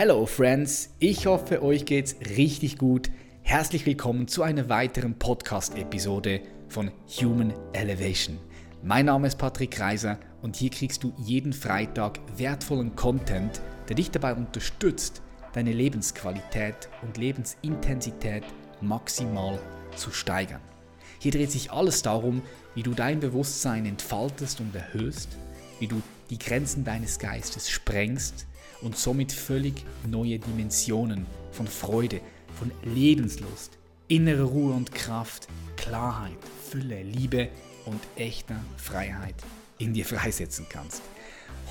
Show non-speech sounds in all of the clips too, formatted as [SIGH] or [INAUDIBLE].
Hello Friends, ich hoffe, euch geht's richtig gut. Herzlich willkommen zu einer weiteren Podcast-Episode von Human Elevation. Mein Name ist Patrick Kreiser und hier kriegst du jeden Freitag wertvollen Content, der dich dabei unterstützt, deine Lebensqualität und Lebensintensität maximal zu steigern. Hier dreht sich alles darum, wie du dein Bewusstsein entfaltest und erhöhst, wie du die Grenzen deines Geistes sprengst und somit völlig neue Dimensionen von Freude, von Lebenslust, innere Ruhe und Kraft, Klarheit, Fülle, Liebe und echter Freiheit in dir freisetzen kannst.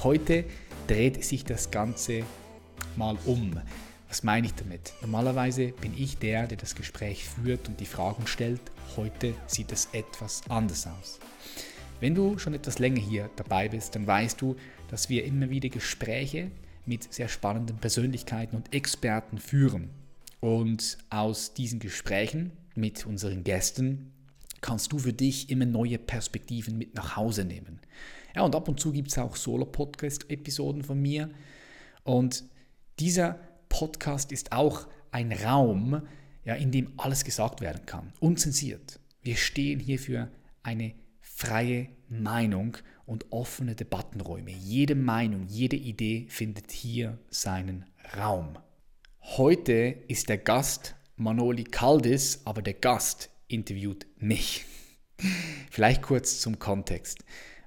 Heute dreht sich das Ganze mal um. Was meine ich damit? Normalerweise bin ich der, der das Gespräch führt und die Fragen stellt. Heute sieht es etwas anders aus. Wenn du schon etwas länger hier dabei bist, dann weißt du, dass wir immer wieder Gespräche mit sehr spannenden Persönlichkeiten und Experten führen. Und aus diesen Gesprächen mit unseren Gästen kannst du für dich immer neue Perspektiven mit nach Hause nehmen. Ja, und ab und zu gibt es auch Solo-Podcast-Episoden von mir. Und dieser Podcast ist auch ein Raum, ja, in dem alles gesagt werden kann, unzensiert. Wir stehen hier für eine freie Meinung und offene Debattenräume. Jede Meinung, jede Idee findet hier seinen Raum. Heute ist der Gast Manoli Kaldis, aber der Gast interviewt mich. [LAUGHS] Vielleicht kurz zum Kontext.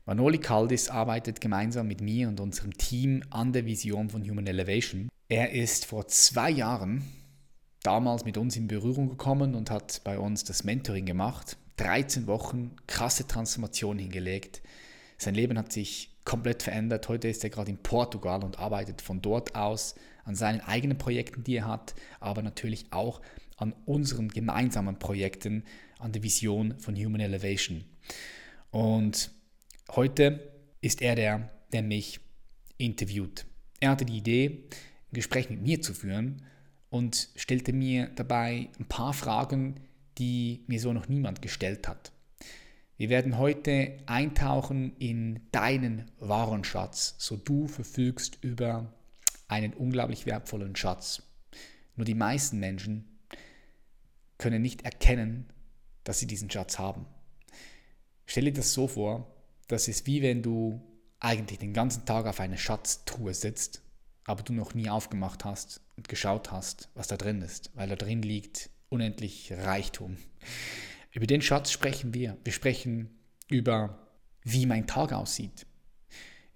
Manoli Kaldis arbeitet gemeinsam mit mir und unserem Team an der Vision von Human Elevation. Er ist vor zwei Jahren damals mit uns in Berührung gekommen und hat bei uns das Mentoring gemacht. 13 Wochen krasse Transformation hingelegt. Sein Leben hat sich komplett verändert. Heute ist er gerade in Portugal und arbeitet von dort aus an seinen eigenen Projekten, die er hat, aber natürlich auch an unseren gemeinsamen Projekten, an der Vision von Human Elevation. Und heute ist er der, der mich interviewt. Er hatte die Idee, ein Gespräch mit mir zu führen und stellte mir dabei ein paar Fragen, die mir so noch niemand gestellt hat. Wir werden heute eintauchen in deinen Warenschatz, so du verfügst über einen unglaublich wertvollen Schatz. Nur die meisten Menschen können nicht erkennen, dass sie diesen Schatz haben. Stell dir das so vor, das ist wie wenn du eigentlich den ganzen Tag auf einer Schatztruhe sitzt, aber du noch nie aufgemacht hast und geschaut hast, was da drin ist, weil da drin liegt unendlich Reichtum. Über den Schatz sprechen wir. Wir sprechen über, wie mein Tag aussieht,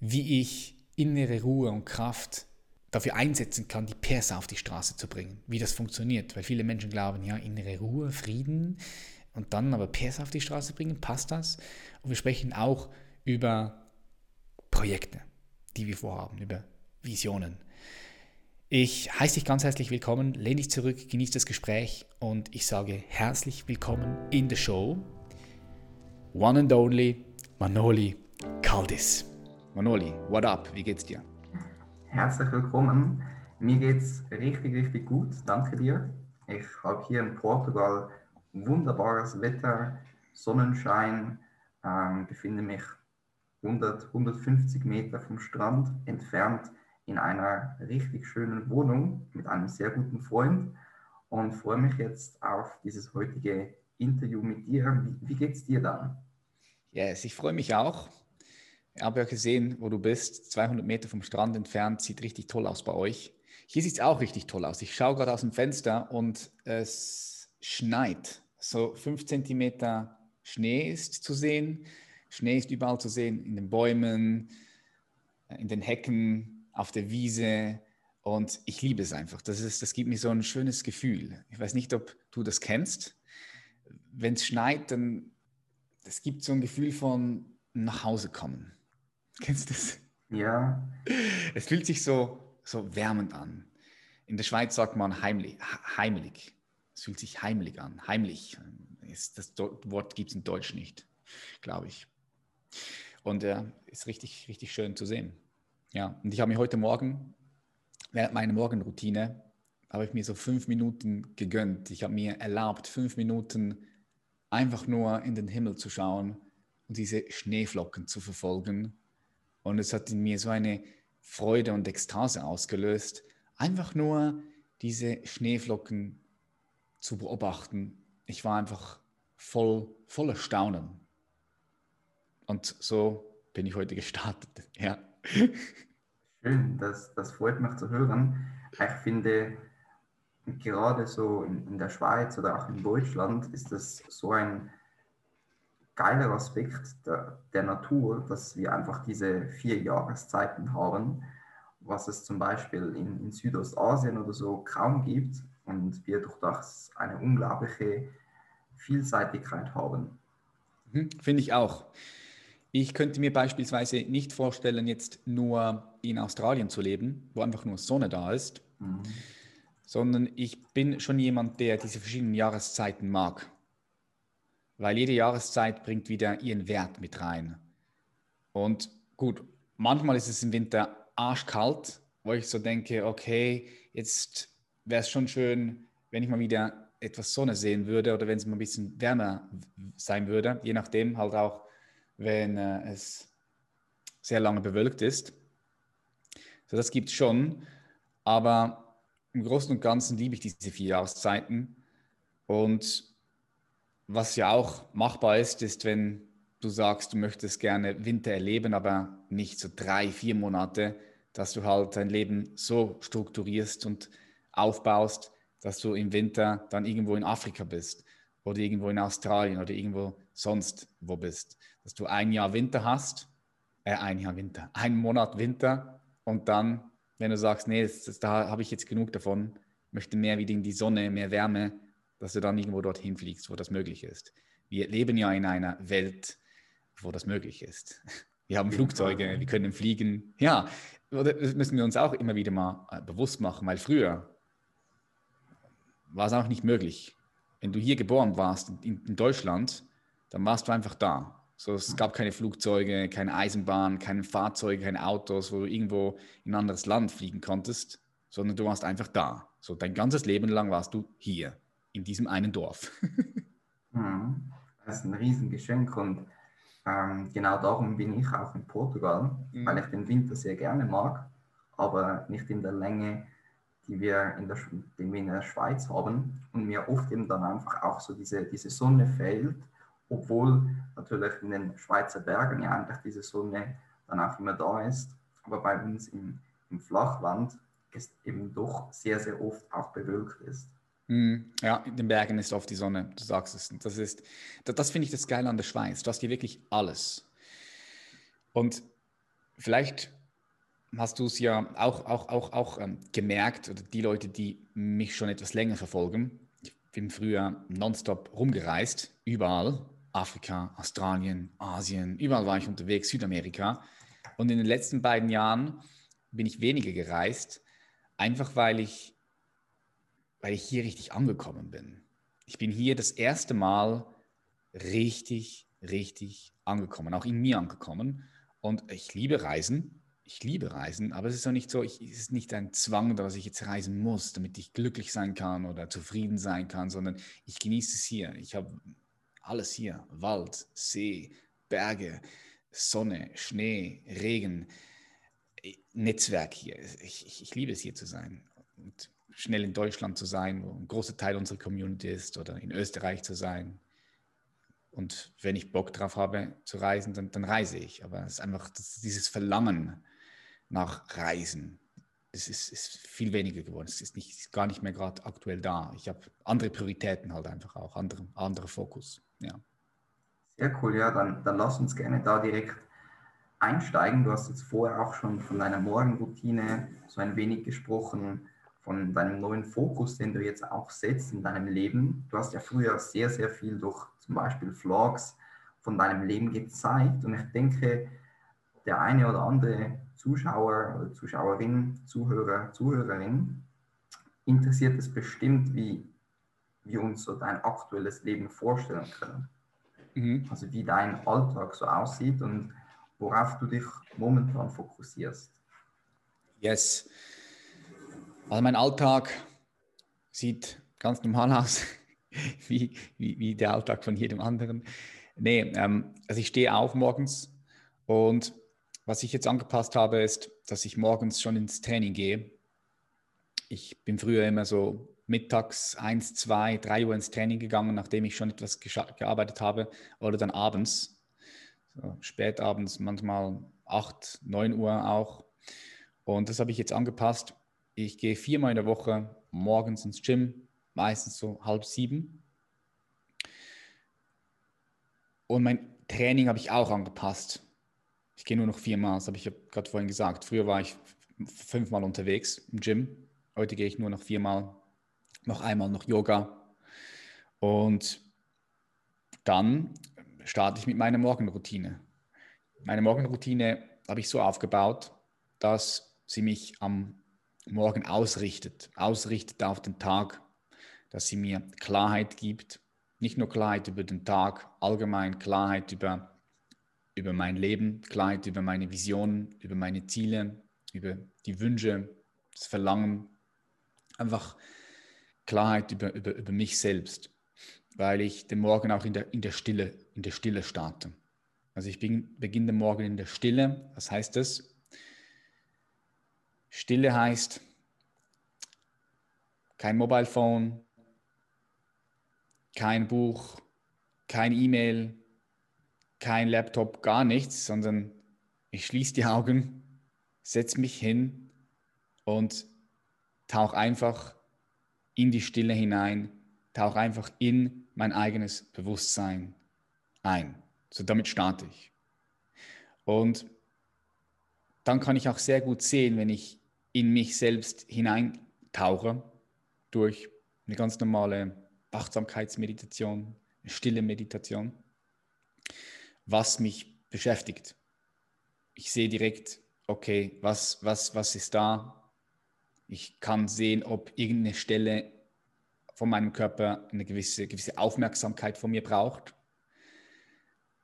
wie ich innere Ruhe und Kraft dafür einsetzen kann, die Perser auf die Straße zu bringen, wie das funktioniert. Weil viele Menschen glauben, ja, innere Ruhe, Frieden und dann aber Perser auf die Straße bringen, passt das? Und wir sprechen auch über Projekte, die wir vorhaben, über Visionen. Ich heiße dich ganz herzlich willkommen, lehne dich zurück, genieße das Gespräch und ich sage herzlich willkommen in der Show. One and only Manoli Kaldis. Manoli, what up? Wie geht's dir? Herzlich willkommen. Mir geht's richtig, richtig gut. Danke dir. Ich habe hier in Portugal wunderbares Wetter, Sonnenschein, ähm, befinde mich 100, 150 Meter vom Strand entfernt in einer richtig schönen Wohnung mit einem sehr guten Freund und freue mich jetzt auf dieses heutige Interview mit dir. Wie, wie geht's dir dann? Yes, ich freue mich auch. Ich habe ja gesehen, wo du bist, 200 Meter vom Strand entfernt, sieht richtig toll aus bei euch. Hier sieht es auch richtig toll aus. Ich schaue gerade aus dem Fenster und es schneit. So fünf Zentimeter Schnee ist zu sehen. Schnee ist überall zu sehen, in den Bäumen, in den Hecken, auf der Wiese und ich liebe es einfach. Das, ist, das gibt mir so ein schönes Gefühl. Ich weiß nicht, ob du das kennst. Wenn es schneit, dann es gibt so ein Gefühl von nach Hause kommen. [LAUGHS] Kennst du das? Ja. Es fühlt sich so, so wärmend an. In der Schweiz sagt man heimlich. heimlich. Es fühlt sich heimlich an. Heimlich. Das Wort gibt es in Deutsch nicht, glaube ich. Und äh, ist richtig, richtig schön zu sehen. Ja, und ich habe mir heute Morgen, während meiner Morgenroutine, habe ich mir so fünf Minuten gegönnt. Ich habe mir erlaubt, fünf Minuten einfach nur in den Himmel zu schauen und diese Schneeflocken zu verfolgen. Und es hat in mir so eine Freude und Ekstase ausgelöst, einfach nur diese Schneeflocken zu beobachten. Ich war einfach voll, voller Staunen. Und so bin ich heute gestartet. [LAUGHS] Ja. Schön, das, das freut mich zu hören. Ich finde, gerade so in, in der Schweiz oder auch in Deutschland ist das so ein geiler Aspekt der, der Natur, dass wir einfach diese vier Jahreszeiten haben, was es zum Beispiel in, in Südostasien oder so kaum gibt und wir durch das eine unglaubliche Vielseitigkeit haben. Mhm, finde ich auch. Ich könnte mir beispielsweise nicht vorstellen, jetzt nur in Australien zu leben, wo einfach nur Sonne da ist, mhm. sondern ich bin schon jemand, der diese verschiedenen Jahreszeiten mag weil jede Jahreszeit bringt wieder ihren Wert mit rein. Und gut, manchmal ist es im Winter arschkalt, wo ich so denke, okay, jetzt wäre es schon schön, wenn ich mal wieder etwas Sonne sehen würde oder wenn es mal ein bisschen wärmer sein würde, je nachdem halt auch, wenn äh, es sehr lange bewölkt ist. So, das gibt es schon, aber im Großen und Ganzen liebe ich diese vier Jahreszeiten und was ja auch machbar ist, ist, wenn du sagst, du möchtest gerne Winter erleben, aber nicht so drei, vier Monate, dass du halt dein Leben so strukturierst und aufbaust, dass du im Winter dann irgendwo in Afrika bist oder irgendwo in Australien oder irgendwo sonst wo bist. Dass du ein Jahr Winter hast, äh, ein Jahr Winter, einen Monat Winter und dann, wenn du sagst, nee, das, das, da habe ich jetzt genug davon, möchte mehr wieder in die Sonne, mehr Wärme, dass du dann irgendwo dorthin fliegst, wo das möglich ist. Wir leben ja in einer Welt, wo das möglich ist. [LAUGHS] Wir haben Flugzeuge, wir können fliegen. Ja, das müssen wir uns auch immer wieder mal äh, bewusst machen, weil früher war es auch nicht möglich. Wenn du hier geboren warst, in Deutschland, dann warst du einfach da. So, es gab keine Flugzeuge, keine Eisenbahn, keine Fahrzeuge, keine Autos, wo du irgendwo in ein anderes Land fliegen konntest, sondern du warst einfach da. So, dein ganzes Leben lang warst du hier in diesem einen Dorf. [LAUGHS] Mhm. das ist ein Riesengeschenk und ähm, genau darum bin ich auch in Portugal, mhm. weil ich den Winter sehr gerne mag, aber nicht in der Länge, die wir in der, die wir in der Schweiz haben und mir oft eben dann einfach auch so diese, diese Sonne fehlt, obwohl natürlich in den Schweizer Bergen ja eigentlich diese Sonne dann auch immer da ist, aber bei uns im, im Flachland es eben doch sehr, sehr oft auch bewölkt ist. Hm, ja, in den Bergen ist oft die Sonne, du sagst es. Das ist, das, das finde ich das Geile an der Schweiz. Du hast hier wirklich alles. Und vielleicht hast du es ja auch, auch, auch, auch ähm, gemerkt, oder die Leute, die mich schon etwas länger verfolgen. Ich bin früher nonstop rumgereist, überall. Afrika, Australien, Asien, überall war ich unterwegs, Südamerika. Und in den letzten beiden Jahren bin ich weniger gereist, einfach weil ich weil ich hier richtig angekommen bin. Ich bin hier das erste Mal richtig, richtig angekommen, auch in mir angekommen. Und ich liebe Reisen. Ich liebe Reisen, aber es ist auch nicht so, ich, es ist nicht ein Zwang, dass ich jetzt reisen muss, damit ich glücklich sein kann oder zufrieden sein kann, sondern ich genieße es hier. Ich habe alles hier: Wald, See, Berge, Sonne, Schnee, Regen, Netzwerk hier. Ich, ich, ich liebe es hier zu sein. Und schnell in Deutschland zu sein, wo ein großer Teil unserer Community ist, oder in Österreich zu sein. Und wenn ich Bock drauf habe zu reisen, dann, dann reise ich. Aber es ist einfach dieses Verlangen nach Reisen, das ist, ist viel weniger geworden. Es ist, nicht, ist gar nicht mehr gerade aktuell da. Ich habe andere Prioritäten halt einfach auch, andere, andere Fokus. Ja. Sehr cool, ja, dann, dann lass uns gerne da direkt einsteigen. Du hast jetzt vorher auch schon von deiner Morgenroutine so ein wenig gesprochen von deinem neuen Fokus, den du jetzt auch setzt in deinem Leben. Du hast ja früher sehr, sehr viel durch zum Beispiel Vlogs von deinem Leben gezeigt und ich denke, der eine oder andere Zuschauer oder Zuschauerin, Zuhörer, Zuhörerin interessiert es bestimmt, wie wir uns so dein aktuelles Leben vorstellen können. Mhm. Also wie dein Alltag so aussieht und worauf du dich momentan fokussierst. Yes. Also mein Alltag sieht ganz normal aus, [LAUGHS] wie, wie, wie der Alltag von jedem anderen. Nee, ähm, also ich stehe auf morgens und was ich jetzt angepasst habe, ist, dass ich morgens schon ins Training gehe. ich bin früher immer so mittags 1, 2, 3 Uhr ins Training gegangen, nachdem ich schon etwas gearbeitet habe, oder dann abends, so spät abends, manchmal 8, 9 Uhr auch. Und das habe ich jetzt angepasst. Ich gehe viermal in der Woche morgens ins Gym, meistens so halb sieben. Und mein Training habe ich auch angepasst. Ich gehe nur noch viermal, das habe ich gerade vorhin gesagt. Früher war ich fünfmal unterwegs im Gym. Heute gehe ich nur noch viermal, noch einmal noch Yoga. Und dann starte ich mit meiner Morgenroutine. Meine Morgenroutine habe ich so aufgebaut, dass sie mich am Morgen ausrichtet, ausrichtet auf den Tag, dass sie mir Klarheit gibt, nicht nur Klarheit über den Tag, allgemein Klarheit über, über mein Leben, Klarheit über meine Visionen, über meine Ziele, über die Wünsche, das Verlangen, einfach Klarheit über, über, über mich selbst, weil ich den Morgen auch in der, in der Stille, in der Stille starte. Also ich beginne den Morgen in der Stille. Was heißt das? Stille heißt kein Mobile Phone, kein Buch, kein E-Mail, kein Laptop, gar nichts, sondern ich schließe die Augen, setze mich hin und tauche einfach in die Stille hinein, tauche einfach in mein eigenes Bewusstsein ein. So damit starte ich. Und dann kann ich auch sehr gut sehen, wenn ich in mich selbst hineintauche durch eine ganz normale Achtsamkeitsmeditation, eine stille Meditation, was mich beschäftigt. Ich sehe direkt, okay, was, was, was ist da? Ich kann sehen, ob irgendeine Stelle von meinem Körper eine gewisse, gewisse Aufmerksamkeit von mir braucht.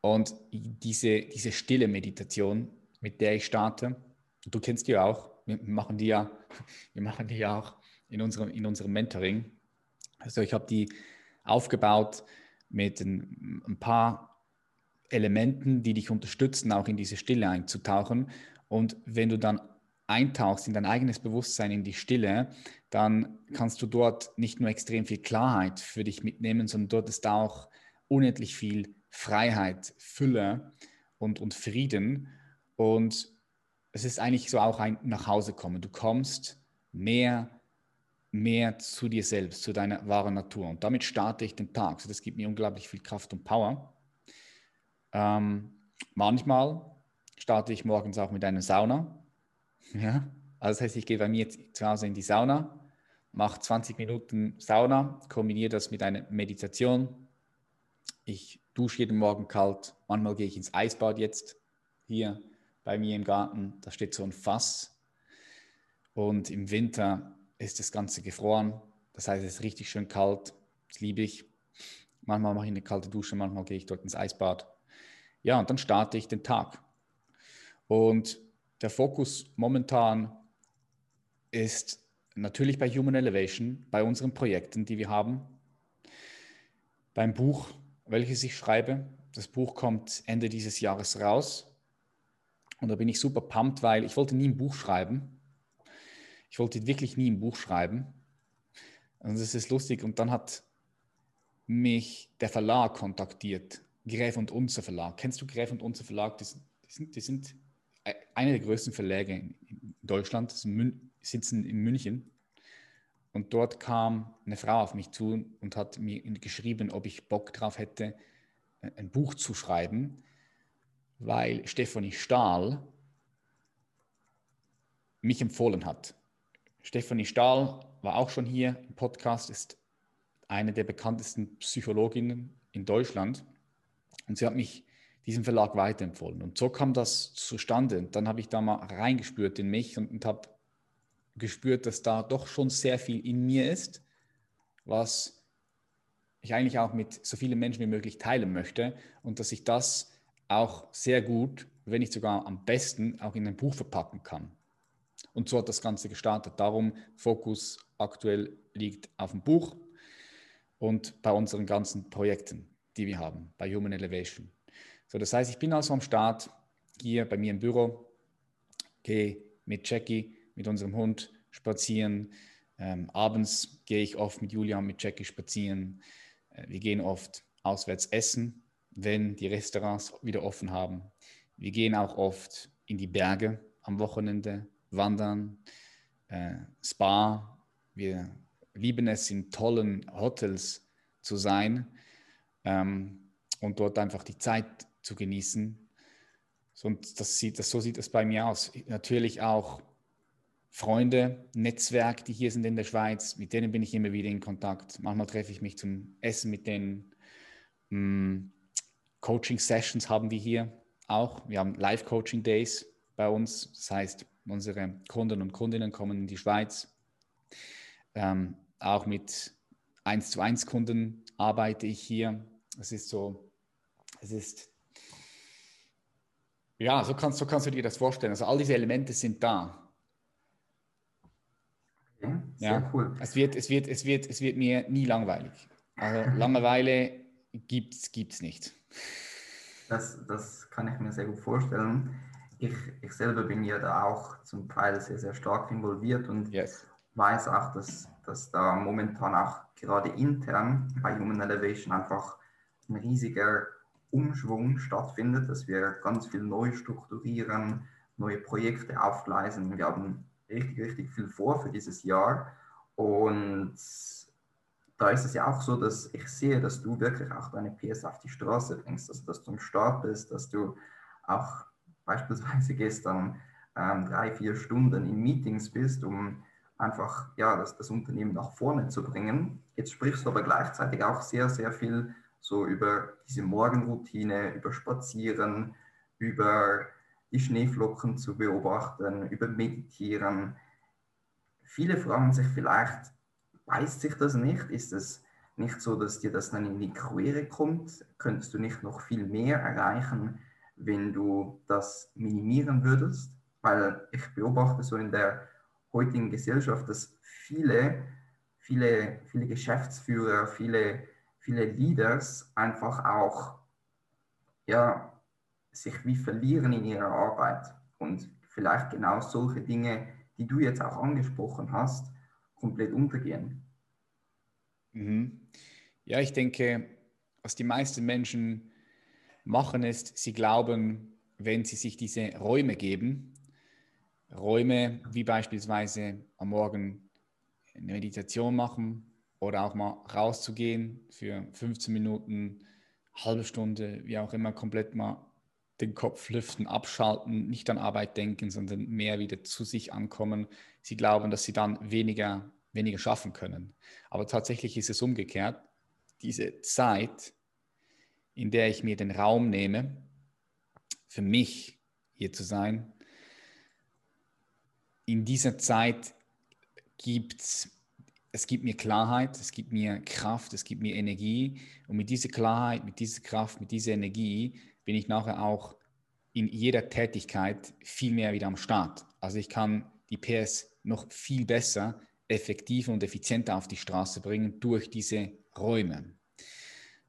Und diese, diese stille Meditation, mit der ich starte, du kennst die auch, wir machen die ja, [LAUGHS] wir machen die ja auch in unserem, in unserem Mentoring. Also ich habe die aufgebaut mit ein, ein paar Elementen, die dich unterstützen, auch in diese Stille einzutauchen. Und wenn du dann eintauchst in dein eigenes Bewusstsein, in die Stille, dann kannst du dort nicht nur extrem viel Klarheit für dich mitnehmen, sondern dort ist auch unendlich viel Freiheit, Fülle und, und Frieden. Und es ist eigentlich so auch ein Nachhausekommen. Du kommst mehr, mehr zu dir selbst, zu deiner wahren Natur. Und damit starte ich den Tag. So, das gibt mir unglaublich viel Kraft und Power. Ähm, manchmal starte ich morgens auch mit einer Sauna. Ja? Also das heißt, ich gehe bei mir zu Hause in die Sauna, mache 20 Minuten Sauna, kombiniere das mit einer Meditation. Ich dusche jeden Morgen kalt. Manchmal gehe ich ins Eisbad jetzt hier bei mir im Garten. Da steht so ein Fass. Und im Winter ist das Ganze gefroren. Das heißt, es ist richtig schön kalt. Das liebe ich. Manchmal mache ich eine kalte Dusche, manchmal gehe ich dort ins Eisbad. Ja, und dann starte ich den Tag. Und der Fokus momentan ist natürlich bei Human Elevation, bei unseren Projekten, die wir haben, beim Buch, welches ich schreibe. Das Buch kommt Ende dieses Jahres raus. Und da bin ich super pumped, weil ich wollte nie ein Buch schreiben. Ich wollte wirklich nie ein Buch schreiben. Und das ist lustig. Und dann hat mich der Verlag kontaktiert, Gräf und Unser Verlag. Kennst du Gräf und Unser Verlag? Die sind, die sind, die sind eine der größten Verläge in, in Deutschland, sitzen in München. Und dort kam eine Frau auf mich zu und hat mir geschrieben, ob ich Bock drauf hätte, ein Buch zu schreiben weil Stefanie Stahl mich empfohlen hat. Stefanie Stahl war auch schon hier im Podcast, ist eine der bekanntesten Psychologinnen in Deutschland und sie hat mich diesem Verlag weiterempfohlen. Und so kam das zustande. Und dann habe ich da mal reingespürt in mich und, und habe gespürt, dass da doch schon sehr viel in mir ist, was ich eigentlich auch mit so vielen Menschen wie möglich teilen möchte und dass ich das auch sehr gut, wenn nicht sogar am besten, auch in ein Buch verpacken kann. Und so hat das Ganze gestartet. Darum Fokus aktuell liegt auf dem Buch und bei unseren ganzen Projekten, die wir haben, bei Human Elevation. So, das heißt, ich bin also am Start hier bei mir im Büro, gehe mit Jackie, mit unserem Hund spazieren, Ähm, abends gehe ich oft mit Julia und mit Jackie spazieren. Äh, wir gehen oft auswärts essen, wenn die Restaurants wieder offen haben. Wir gehen auch oft in die Berge am Wochenende, wandern, äh, Spa. Wir lieben es, in tollen Hotels zu sein ähm, und dort einfach die Zeit zu genießen. Und das sieht, das, so sieht es bei mir aus. Natürlich auch Freunde, Netzwerk, die hier sind in der Schweiz, mit denen bin ich immer wieder in Kontakt. Manchmal treffe ich mich zum Essen mit denen. Mm, Coaching-Sessions haben wir hier auch. Wir haben Live-Coaching-Days bei uns. Das heißt, unsere Kunden und Kundinnen kommen in die Schweiz. Ähm, auch mit 1 zu 1 Kunden arbeite ich hier. Es ist so, es ist, ja, so kannst, so kannst du dir das vorstellen. Also all diese Elemente sind da. Okay, sehr ja, cool. Es wird, es, wird, es, wird, es wird mir nie langweilig. Also [LAUGHS] Langeweile gibt es nicht. Das, das kann ich mir sehr gut vorstellen. Ich, ich selber bin ja da auch zum Teil sehr, sehr stark involviert und yes. weiß auch, dass, dass da momentan auch gerade intern bei Human Elevation einfach ein riesiger Umschwung stattfindet, dass wir ganz viel neu strukturieren, neue Projekte aufgleisen. Wir haben richtig, richtig viel vor für dieses Jahr. Und da ist es ja auch so, dass ich sehe, dass du wirklich auch deine PS auf die Straße bringst, also dass du am Start bist, dass du auch beispielsweise [LAUGHS] gestern ähm, drei, vier Stunden in Meetings bist, um einfach ja, das, das Unternehmen nach vorne zu bringen. Jetzt sprichst du aber gleichzeitig auch sehr, sehr viel so über diese Morgenroutine, über Spazieren, über die Schneeflocken zu beobachten, über Meditieren. Viele fragen sich vielleicht, weiß sich das nicht? Ist es nicht so, dass dir das dann in die Quere kommt? Könntest du nicht noch viel mehr erreichen, wenn du das minimieren würdest? Weil ich beobachte so in der heutigen Gesellschaft, dass viele, viele, viele Geschäftsführer, viele, viele Leaders einfach auch ja, sich wie verlieren in ihrer Arbeit und vielleicht genau solche Dinge, die du jetzt auch angesprochen hast, komplett untergehen. Mhm. Ja, ich denke, was die meisten Menschen machen ist, sie glauben, wenn sie sich diese Räume geben, Räume wie beispielsweise am Morgen eine Meditation machen oder auch mal rauszugehen für 15 Minuten, halbe Stunde, wie auch immer, komplett mal den Kopf lüften, abschalten, nicht an Arbeit denken, sondern mehr wieder zu sich ankommen. Sie glauben, dass sie dann weniger, weniger schaffen können. Aber tatsächlich ist es umgekehrt. Diese Zeit, in der ich mir den Raum nehme, für mich hier zu sein, in dieser Zeit gibt es es gibt mir Klarheit, es gibt mir Kraft, es gibt mir Energie. Und mit dieser Klarheit, mit dieser Kraft, mit dieser Energie bin ich nachher auch in jeder Tätigkeit viel mehr wieder am Start. Also ich kann die PS noch viel besser, effektiver und effizienter auf die Straße bringen durch diese Räume.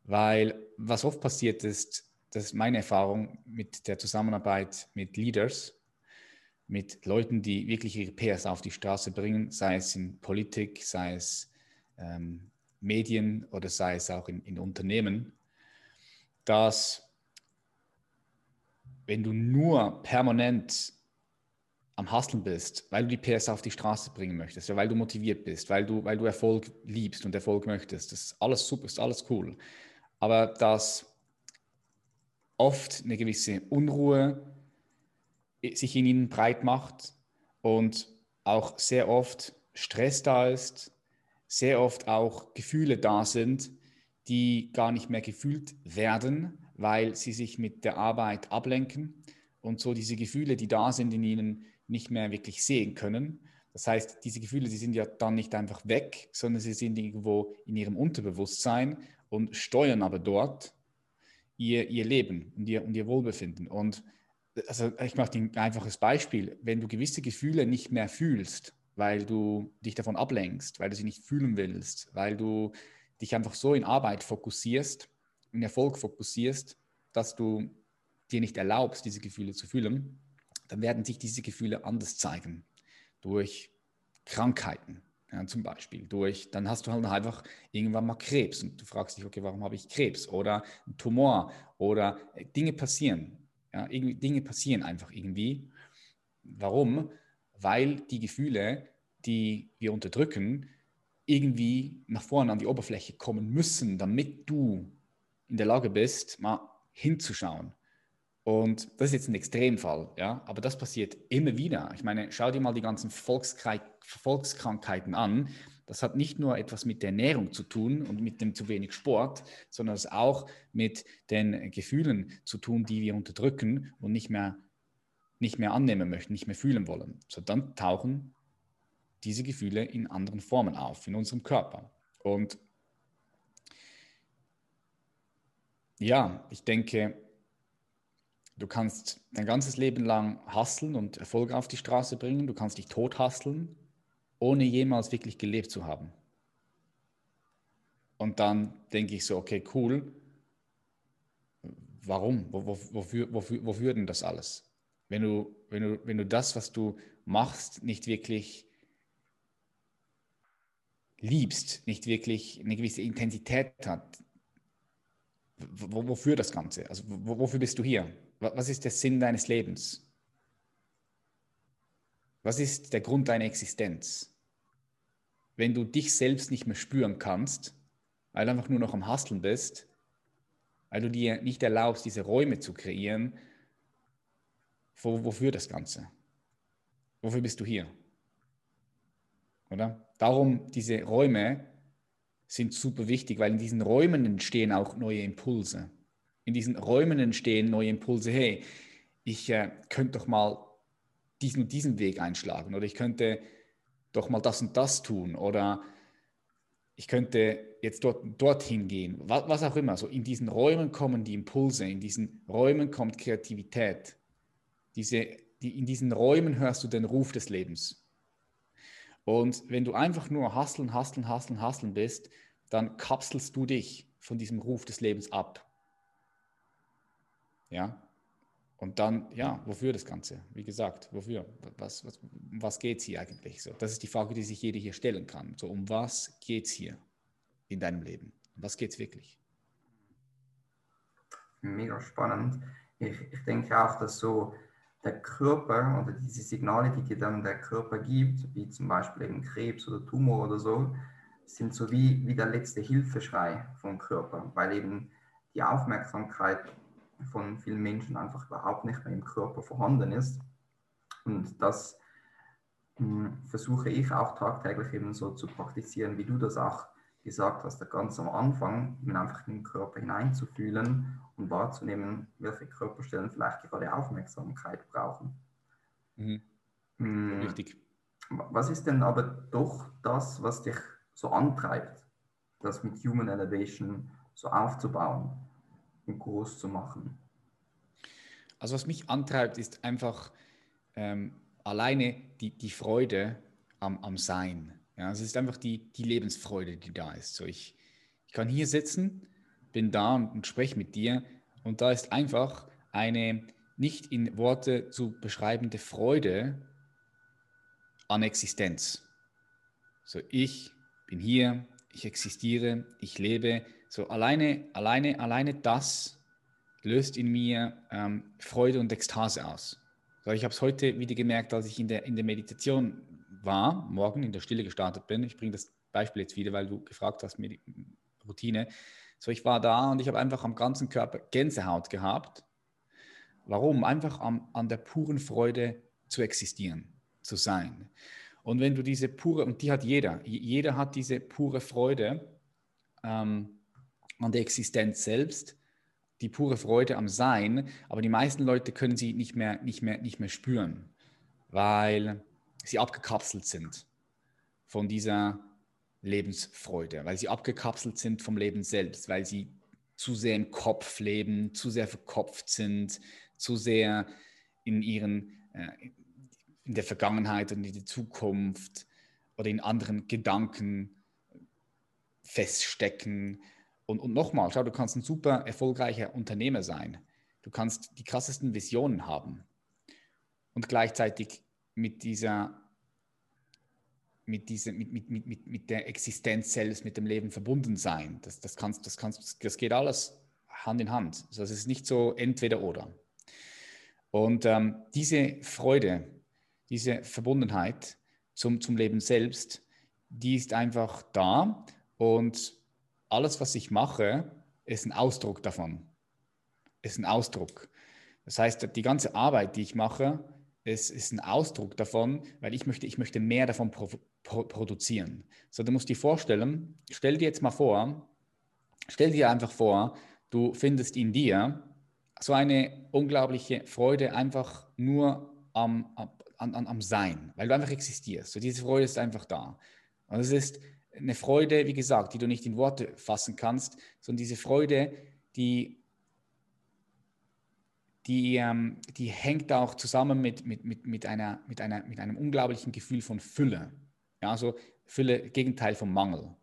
Weil was oft passiert ist, das ist meine Erfahrung mit der Zusammenarbeit mit Leaders, mit Leuten, die wirklich ihre PS auf die Straße bringen, sei es in Politik, sei es ähm, Medien oder sei es auch in, in Unternehmen, dass wenn du nur permanent am Hasseln bist, weil du die PS auf die Straße bringen möchtest, weil du motiviert bist, weil du, weil du Erfolg liebst und Erfolg möchtest, das ist alles super, ist alles cool. Aber dass oft eine gewisse Unruhe sich in ihnen breit macht und auch sehr oft Stress da ist, sehr oft auch Gefühle da sind, die gar nicht mehr gefühlt werden, weil sie sich mit der Arbeit ablenken und so diese Gefühle, die da sind in ihnen, nicht mehr wirklich sehen können. Das heißt, diese Gefühle, die sind ja dann nicht einfach weg, sondern sie sind irgendwo in ihrem Unterbewusstsein und steuern aber dort ihr, ihr Leben und ihr, und ihr Wohlbefinden. Und also ich mache ein einfaches Beispiel. Wenn du gewisse Gefühle nicht mehr fühlst, weil du dich davon ablenkst, weil du sie nicht fühlen willst, weil du dich einfach so in Arbeit fokussierst, in Erfolg fokussierst, dass du dir nicht erlaubst, diese Gefühle zu fühlen, dann werden sich diese Gefühle anders zeigen. Durch Krankheiten, ja, zum Beispiel durch, dann hast du halt einfach irgendwann mal Krebs und du fragst dich, okay, warum habe ich Krebs oder ein Tumor oder äh, Dinge passieren. Ja, Dinge passieren einfach irgendwie. Warum? Weil die Gefühle, die wir unterdrücken, irgendwie nach vorne an die Oberfläche kommen müssen, damit du in der Lage bist, mal hinzuschauen. Und das ist jetzt ein Extremfall, ja, aber das passiert immer wieder. Ich meine, schau dir mal die ganzen Volkskrankheiten an. Das hat nicht nur etwas mit der Ernährung zu tun und mit dem zu wenig Sport, sondern es auch mit den Gefühlen zu tun, die wir unterdrücken und nicht mehr, nicht mehr annehmen möchten, nicht mehr fühlen wollen. So dann tauchen diese Gefühle in anderen Formen auf, in unserem Körper. Und ja, ich denke, Du kannst dein ganzes Leben lang hasseln und Erfolge auf die Straße bringen. Du kannst dich tot hasseln, ohne jemals wirklich gelebt zu haben. Und dann denke ich so, okay, cool. Warum? Wofür, wofür, wofür denn das alles? Wenn du, wenn, du, wenn du das, was du machst, nicht wirklich liebst, nicht wirklich eine gewisse Intensität hat, wofür das Ganze? Also wofür bist du hier? Was ist der Sinn deines Lebens? Was ist der Grund deiner Existenz? Wenn du dich selbst nicht mehr spüren kannst, weil du einfach nur noch am Hasteln bist, weil du dir nicht erlaubst, diese Räume zu kreieren, wo, wofür das Ganze? Wofür bist du hier? Oder? Darum, diese Räume sind super wichtig, weil in diesen Räumen entstehen auch neue Impulse in diesen Räumen entstehen neue Impulse. Hey, ich äh, könnte doch mal diesen und diesen Weg einschlagen oder ich könnte doch mal das und das tun oder ich könnte jetzt dort, dorthin gehen, was, was auch immer. So in diesen Räumen kommen die Impulse, in diesen Räumen kommt Kreativität. Diese, die, in diesen Räumen hörst du den Ruf des Lebens. Und wenn du einfach nur hasseln, hasseln, hasseln, hasseln bist, dann kapselst du dich von diesem Ruf des Lebens ab. Ja. Und dann, ja, wofür das Ganze? Wie gesagt, wofür? Was, was, um was geht es hier eigentlich? So, das ist die Frage, die sich jeder hier stellen kann. So, um was geht es hier in deinem Leben? Um was geht es wirklich? Mega spannend. Ich, ich denke auch, dass so der Körper oder diese Signale, die dir dann der Körper gibt, wie zum Beispiel eben Krebs oder Tumor oder so, sind so wie, wie der letzte Hilfeschrei vom Körper, weil eben die Aufmerksamkeit von vielen Menschen einfach überhaupt nicht mehr im Körper vorhanden ist. Und das mh, hm, versuche ich auch tagtäglich eben so zu praktizieren, wie du das auch gesagt hast, ganz am Anfang, einfach in den Körper hineinzufühlen und wahrzunehmen, welche Körperstellen vielleicht gerade Aufmerksamkeit brauchen. Mhm. Hm, Richtig. Was ist denn aber doch das, was dich so antreibt, das mit Human Elevation so aufzubauen? Groß zu machen? Also was mich antreibt, ist einfach ähm, alleine die, die Freude am, am Sein. Ja, es ist einfach die, die Lebensfreude, die da ist. So ich, ich kann hier sitzen, bin da und, und spreche mit dir und da ist einfach eine nicht in Worte zu beschreibende Freude an Existenz. So ich bin hier, ich existiere, ich lebe, so alleine, alleine, alleine das löst in mir ähm, Freude und Ekstase aus. So, ich habe es heute wieder gemerkt, als ich in der, in der Meditation war, morgen in der Stille gestartet bin. Ich bringe das Beispiel jetzt wieder, weil du gefragt hast, mir die Routine. So, ich war da und ich habe einfach am ganzen Körper Gänsehaut gehabt. Warum? Einfach am, an der puren Freude zu existieren, zu sein. Und wenn du diese pure, und die hat jeder, jeder hat diese pure Freude, ähm, an der Existenz selbst, die pure Freude am Sein, aber die meisten Leute können sie nicht mehr, nicht mehr, nicht mehr spüren, weil sie abgekapselt sind von dieser Lebensfreude, weil sie abgekapselt sind vom Leben selbst, weil sie zu sehr im Kopf leben, zu sehr verkopft sind, zu sehr in ihren äh, in der Vergangenheit und in der Zukunft oder in anderen Gedanken feststecken und, und nochmal, schau, du kannst ein super erfolgreicher Unternehmer sein. Du kannst die krassesten Visionen haben und gleichzeitig mit dieser, mit, diese, mit, mit, mit, mit der Existenz selbst, mit dem Leben verbunden sein. Das, das, kannst, das, kannst, das geht alles Hand in Hand. Also es ist nicht so entweder oder. Und ähm, diese Freude, diese Verbundenheit zum, zum Leben selbst, die ist einfach da und alles, was ich mache, ist ein Ausdruck davon. Ist ein Ausdruck. Das heißt, die ganze Arbeit, die ich mache, ist, ist ein Ausdruck davon, weil ich möchte, ich möchte mehr davon pro, pro, produzieren. So, du musst dir vorstellen, stell dir jetzt mal vor, stell dir einfach vor, du findest in dir so eine unglaubliche Freude einfach nur am, am, am, am Sein, weil du einfach existierst. So, diese Freude ist einfach da. Und es ist eine Freude, wie gesagt, die du nicht in Worte fassen kannst, sondern diese Freude, die die, ähm, die hängt auch zusammen mit, mit, mit, mit, einer, mit, einer, mit einem unglaublichen Gefühl von Fülle. Ja, also Fülle, Gegenteil vom Mangel.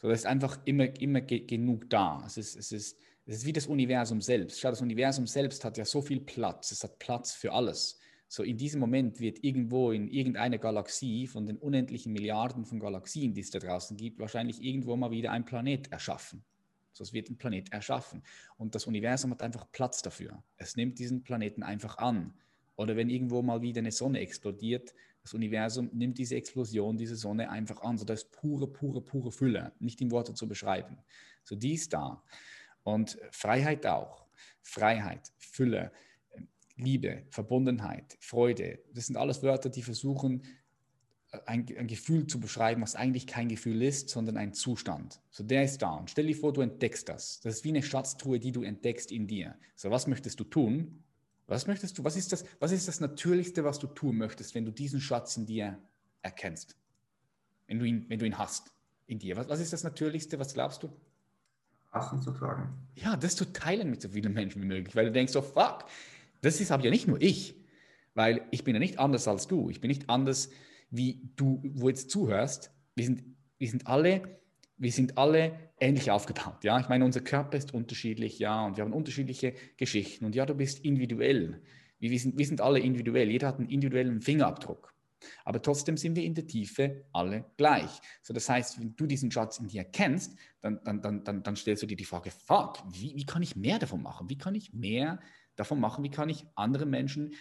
So, da ist einfach immer, immer ge genug da. Es ist, es, ist, es ist wie das Universum selbst. Schau, das Universum selbst hat ja so viel Platz. Es hat Platz für alles. So in diesem Moment wird irgendwo in irgendeiner Galaxie von den unendlichen Milliarden von Galaxien, die es da draußen gibt, wahrscheinlich irgendwo mal wieder ein Planet erschaffen. So, es wird ein Planet erschaffen. Und das Universum hat einfach Platz dafür. Es nimmt diesen Planeten einfach an. Oder wenn irgendwo mal wieder eine Sonne explodiert, das Universum nimmt diese Explosion, diese Sonne einfach an. So, das ist pure, pure, pure Fülle, nicht in Worte zu beschreiben. So, die ist da. Und Freiheit auch. Freiheit, Fülle, Liebe, Verbundenheit, Freude. Das sind alles Wörter, die versuchen, ein, ein, Gefühl zu beschreiben, was eigentlich kein Gefühl ist, sondern ein Zustand. So, der ist da. Und stell dir vor, du entdeckst das. Das ist wie eine Schatztruhe, die du entdeckst in dir. So, was möchtest du tun? Was möchtest du? Was ist das, was ist das Natürlichste, was du tun möchtest, wenn du diesen Schatz in dir erkennst? Wenn du ihn, wenn du ihn hast in dir. Was, was ist das Natürlichste? Was glaubst du? Hassen zu tragen. Ja, das zu teilen mit so vielen Menschen wie möglich, weil du denkst, so fuck, das ist aber ja nicht nur ich, weil ich bin ja nicht anders als du. Ich bin nicht anders wie du, wo jetzt zuhörst, wir sind, wir sind alle, wir sind alle ähnlich aufgebaut. Ja, ich meine, unser Körper ist unterschiedlich, ja, und wir haben unterschiedliche Geschichten. Und ja, du bist individuell. Wir, wir, sind, wir sind alle individuell. Jeder hat einen individuellen Fingerabdruck. Aber trotzdem sind wir in der Tiefe alle gleich. So, das heißt, wenn du diesen Schatz in dir kennst, dann, dann, dann, dann, stellst du dir die Frage, fuck, wie, wie kann ich mehr davon machen? Wie kann ich mehr davon machen? Wie kann ich andere Menschen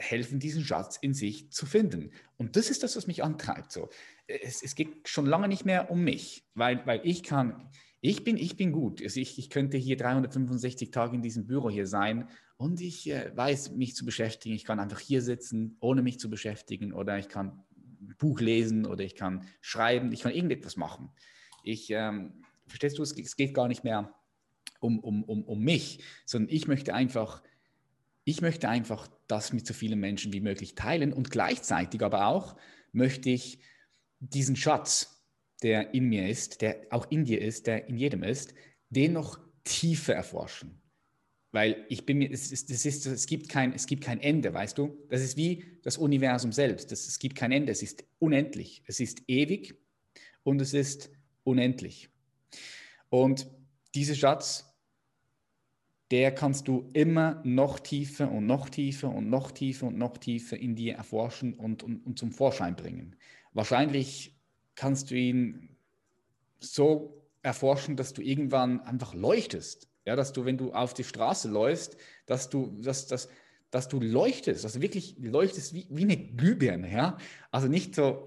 helfen, diesen Schatz in sich zu finden. Und das ist das, was mich antreibt. So. Es, es geht schon lange nicht mehr um mich, weil, weil ich kann, ich bin, ich bin gut. Also ich, ich könnte hier 365 Tage in diesem Büro hier sein und ich äh, weiß, mich zu beschäftigen. Ich kann einfach hier sitzen, ohne mich zu beschäftigen oder ich kann ein Buch lesen oder ich kann schreiben, ich kann irgendetwas machen. Ich, ähm, verstehst du, es, es geht gar nicht mehr um, um, um, um mich, sondern ich möchte einfach ich möchte einfach das mit so vielen Menschen wie möglich teilen und gleichzeitig aber auch möchte ich diesen Schatz, der in mir ist, der auch in dir ist, der in jedem ist, den noch tiefer erforschen. Weil ich bin mir, es, ist, es, ist, es, gibt kein, es gibt kein Ende, weißt du? Das ist wie das Universum selbst. Das, es gibt kein Ende, es ist unendlich. Es ist ewig und es ist unendlich. Und dieser Schatz der kannst du immer noch tiefer und noch tiefer und noch tiefer und noch tiefer in dir erforschen und, und, und zum Vorschein bringen. Wahrscheinlich kannst du ihn so erforschen, dass du irgendwann einfach leuchtest. Ja, dass du, wenn du auf die Straße läufst, dass du, dass, dass, dass du leuchtest, also wirklich leuchtest wie, wie eine Glühbirne. Ja? Also nicht so,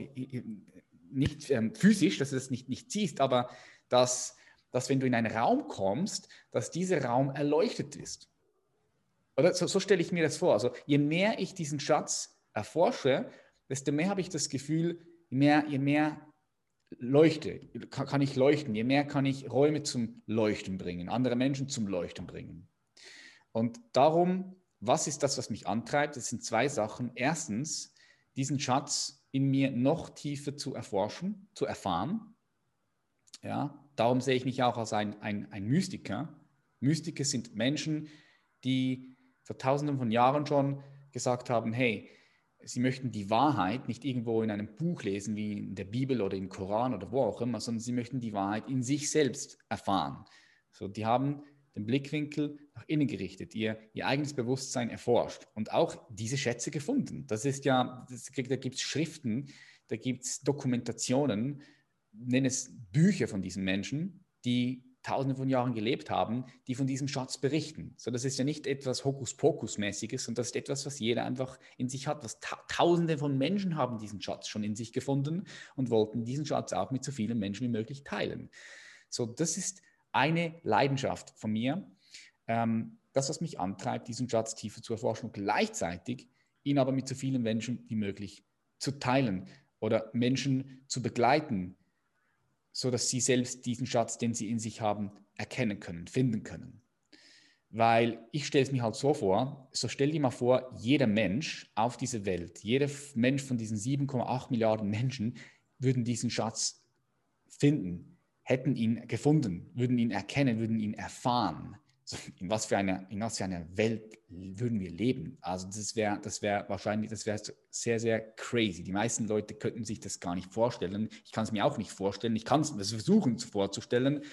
nicht ähm, physisch, dass du das nicht, nicht siehst, aber dass dass wenn du in einen Raum kommst, dass dieser Raum erleuchtet ist. Oder so, so stelle ich mir das vor. Also je mehr ich diesen Schatz erforsche, desto mehr habe ich das Gefühl, je mehr, je mehr leuchte, kann, ich leuchten, je mehr kann ich Räume zum Leuchten bringen, andere Menschen zum Leuchten bringen. Und darum, was ist das, was mich antreibt? Das sind zwei Sachen. Erstens, diesen Schatz in mir noch tiefer zu erforschen, zu erfahren. Ja, Darum sehe ich mich auch als ein, ein, ein Mystiker. Mystiker sind Menschen, die vor tausenden von Jahren schon gesagt haben, hey, sie möchten die Wahrheit nicht irgendwo in einem Buch lesen, wie in der Bibel oder im Koran oder wo auch immer, sondern sie möchten die Wahrheit in sich selbst erfahren. So, die haben den Blickwinkel nach innen gerichtet, ihr, ihr eigenes Bewusstsein erforscht und auch diese Schätze gefunden. Das ist ja, das, da gibt es Schriften, da gibt es Dokumentationen, nenne es Bücher von diesen Menschen, die tausende von Jahren gelebt haben, die von diesem Schatz berichten. So, das ist ja nicht etwas Hokuspokus-mäßiges, sondern das ist etwas, was jeder einfach in sich hat. Was ta tausende von Menschen haben diesen Schatz schon in sich gefunden und wollten diesen Schatz auch mit so vielen Menschen wie möglich teilen. So, das ist eine Leidenschaft von mir. Ähm, das, was mich antreibt, diesen Schatz tiefer zu erforschen und gleichzeitig ihn aber mit so vielen Menschen wie möglich zu teilen oder Menschen zu begleiten, so dass sie selbst diesen Schatz, den sie in sich haben, erkennen können, finden können. Weil ich stelle es mir halt so vor, so stell dir mal vor, jeder Mensch auf dieser Welt, jeder Mensch von diesen 7,8 Milliarden Menschen würden diesen Schatz finden, hätten ihn gefunden, würden ihn erkennen, würden ihn erfahren in was für einer, in was für einer Welt würden wir leben? Also das wäre, das wäre wahrscheinlich, das wäre sehr, sehr crazy. Die meisten Leute könnten sich das gar nicht vorstellen. Ich kann es mir auch nicht vorstellen. Ich kann es versuchen vorzustellen,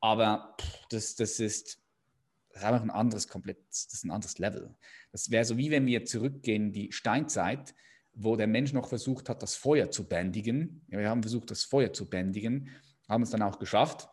aber das, das ist, das ist einfach ein anderes komplett, das ist ein anderes Level. Das wäre so wie wenn wir zurückgehen in die Steinzeit, wo der Mensch noch versucht hat, das Feuer zu bändigen. Ja, wir haben versucht, das Feuer zu bändigen, haben es dann auch geschafft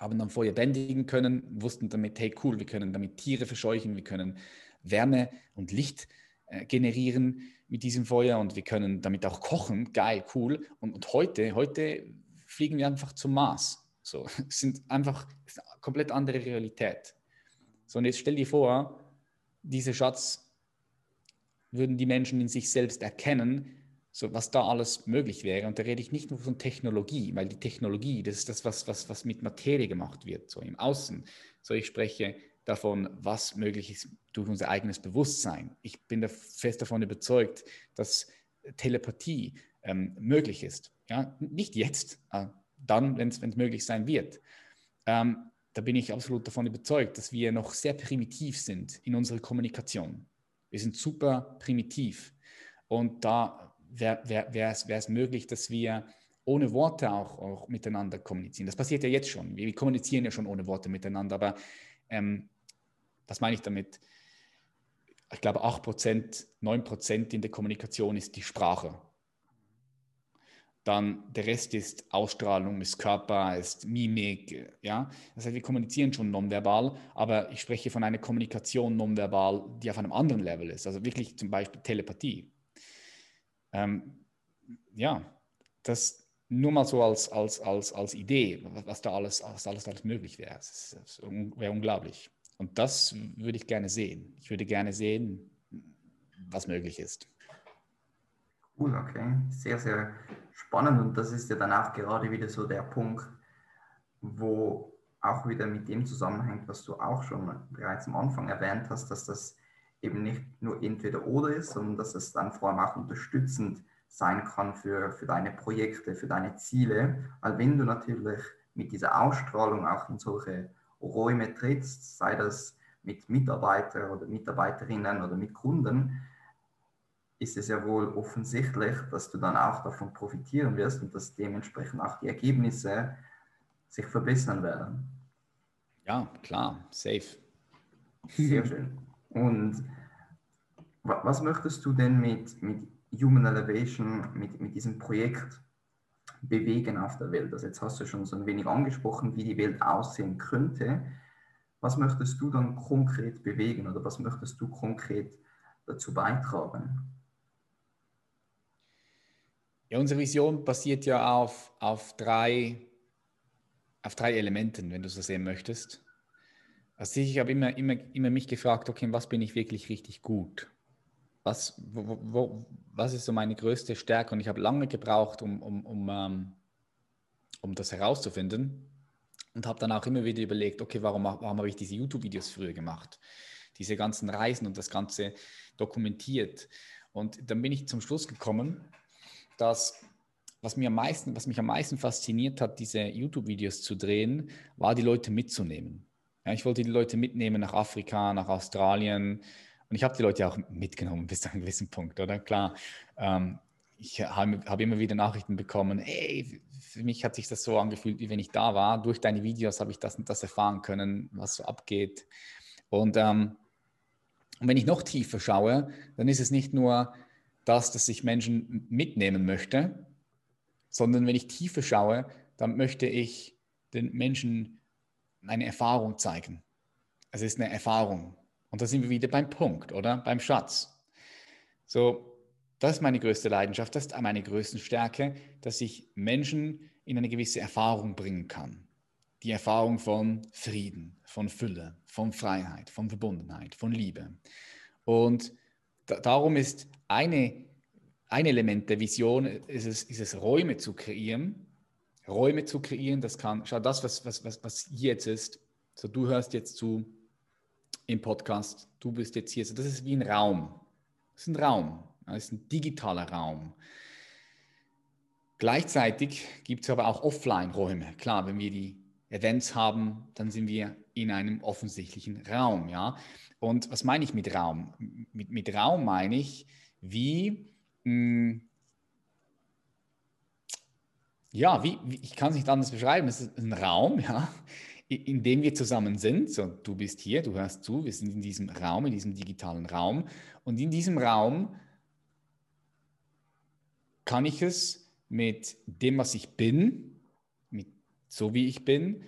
haben dann Feuer bändigen können, wussten damit, hey cool, wir können damit Tiere verscheuchen, wir können Wärme und Licht äh, generieren mit diesem Feuer und wir können damit auch kochen, geil, cool. Und, und heute, heute fliegen wir einfach zum Mars. So, es [LAUGHS] sind einfach ist eine komplett andere Realität. So, und jetzt stell dir vor, dieser Schatz würden die Menschen in sich selbst erkennen, so was da alles möglich wäre. Und da rede ich nicht nur von Technologie, weil die Technologie, das ist das, was, was, was mit Materie gemacht wird, so im Außen. So ich spreche davon, was möglich ist durch unser eigenes Bewusstsein. Ich bin da fest davon überzeugt, dass Telepathie ähm, möglich ist. Ja? Nicht jetzt, äh, dann, wenn es möglich sein wird. Ähm, da bin ich absolut davon überzeugt, dass wir noch sehr primitiv sind in unserer Kommunikation. Wir sind super primitiv. Und da wäre wär, wär es möglich, dass wir ohne Worte auch, auch miteinander kommunizieren. Das passiert ja jetzt schon. Wir, wir kommunizieren ja schon ohne Worte miteinander, aber ähm, was meine ich damit? Ich glaube, 8%, 9% in der Kommunikation ist die Sprache. Dann der Rest ist Ausstrahlung, ist Körper, ist Mimik. Ja? Das heißt, wir kommunizieren schon nonverbal, aber ich spreche von einer Kommunikation nonverbal, die auf einem anderen Level ist. Also wirklich zum Beispiel Telepathie. Ähm, ja, das nur mal so als, als, als, als Idee, was da alles, was alles, alles möglich wäre. Das, das wäre unglaublich. Und das würde ich gerne sehen. Ich würde gerne sehen, was möglich ist. Cool, okay. Sehr, sehr spannend. Und das ist ja dann auch gerade wieder so der Punkt, wo auch wieder mit dem zusammenhängt, was du auch schon bereits am Anfang erwähnt hast, dass das eben nicht nur entweder oder ist, sondern dass es dann vor allem auch unterstützend sein kann für, für deine Projekte, für deine Ziele. Weil wenn du natürlich mit dieser Ausstrahlung auch in solche Räume trittst, sei das mit Mitarbeitern oder Mitarbeiterinnen oder mit Kunden, ist es ja wohl offensichtlich, dass du dann auch davon profitieren wirst und dass dementsprechend auch die Ergebnisse sich verbessern werden. Ja, klar, safe. Sehr schön. Und was möchtest du denn mit, mit Human Elevation, mit, mit diesem Projekt bewegen auf der Welt? Also jetzt hast du schon so ein wenig angesprochen, wie die Welt aussehen könnte. Was möchtest du dann konkret bewegen oder was möchtest du konkret dazu beitragen? Ja, unsere Vision basiert ja auf, auf, drei, auf drei Elementen, wenn du so sehen möchtest. Also ich habe immer, immer, immer mich gefragt, okay, was bin ich wirklich richtig gut? Was, wo, wo, was ist so meine größte Stärke? Und ich habe lange gebraucht, um, um, um, ähm, um das herauszufinden. Und habe dann auch immer wieder überlegt, okay, warum, warum habe ich diese YouTube-Videos früher gemacht? Diese ganzen Reisen und das Ganze dokumentiert. Und dann bin ich zum Schluss gekommen, dass was, mir am meisten, was mich am meisten fasziniert hat, diese YouTube-Videos zu drehen, war die Leute mitzunehmen. Ja, ich wollte die Leute mitnehmen nach Afrika, nach Australien. Und ich habe die Leute auch mitgenommen bis zu einem gewissen Punkt, oder? Klar. Ähm, ich habe hab immer wieder Nachrichten bekommen, hey, für mich hat sich das so angefühlt, wie wenn ich da war. Durch deine Videos habe ich das und das erfahren können, was so abgeht. Und, ähm, und wenn ich noch tiefer schaue, dann ist es nicht nur das, dass ich Menschen mitnehmen möchte, sondern wenn ich tiefer schaue, dann möchte ich den Menschen eine Erfahrung zeigen. Es ist eine Erfahrung. Und da sind wir wieder beim Punkt, oder? Beim Schatz. So, das ist meine größte Leidenschaft, das ist meine größte Stärke, dass ich Menschen in eine gewisse Erfahrung bringen kann. Die Erfahrung von Frieden, von Fülle, von Freiheit, von Verbundenheit, von Liebe. Und da, darum ist eine, ein Element der Vision, ist es, ist es Räume zu kreieren. Räume zu kreieren, das kann, schau, das, was, was, was, was jetzt ist, so du hörst jetzt zu im Podcast, du bist jetzt hier, so das ist wie ein Raum. Das ist ein Raum, das ist ein digitaler Raum. Gleichzeitig gibt es aber auch Offline-Räume. Klar, wenn wir die Events haben, dann sind wir in einem offensichtlichen Raum. Ja? Und was meine ich mit Raum? Mit, mit Raum meine ich, wie, mh, hm, ja, wie, wie, ich kann es nicht anders beschreiben, es ist ein Raum, ja, in dem wir zusammen sind. So, du bist hier, du hörst zu, wir sind in diesem Raum, in diesem digitalen Raum. Und in diesem Raum kann ich es mit dem, was ich bin, mit so wie ich bin,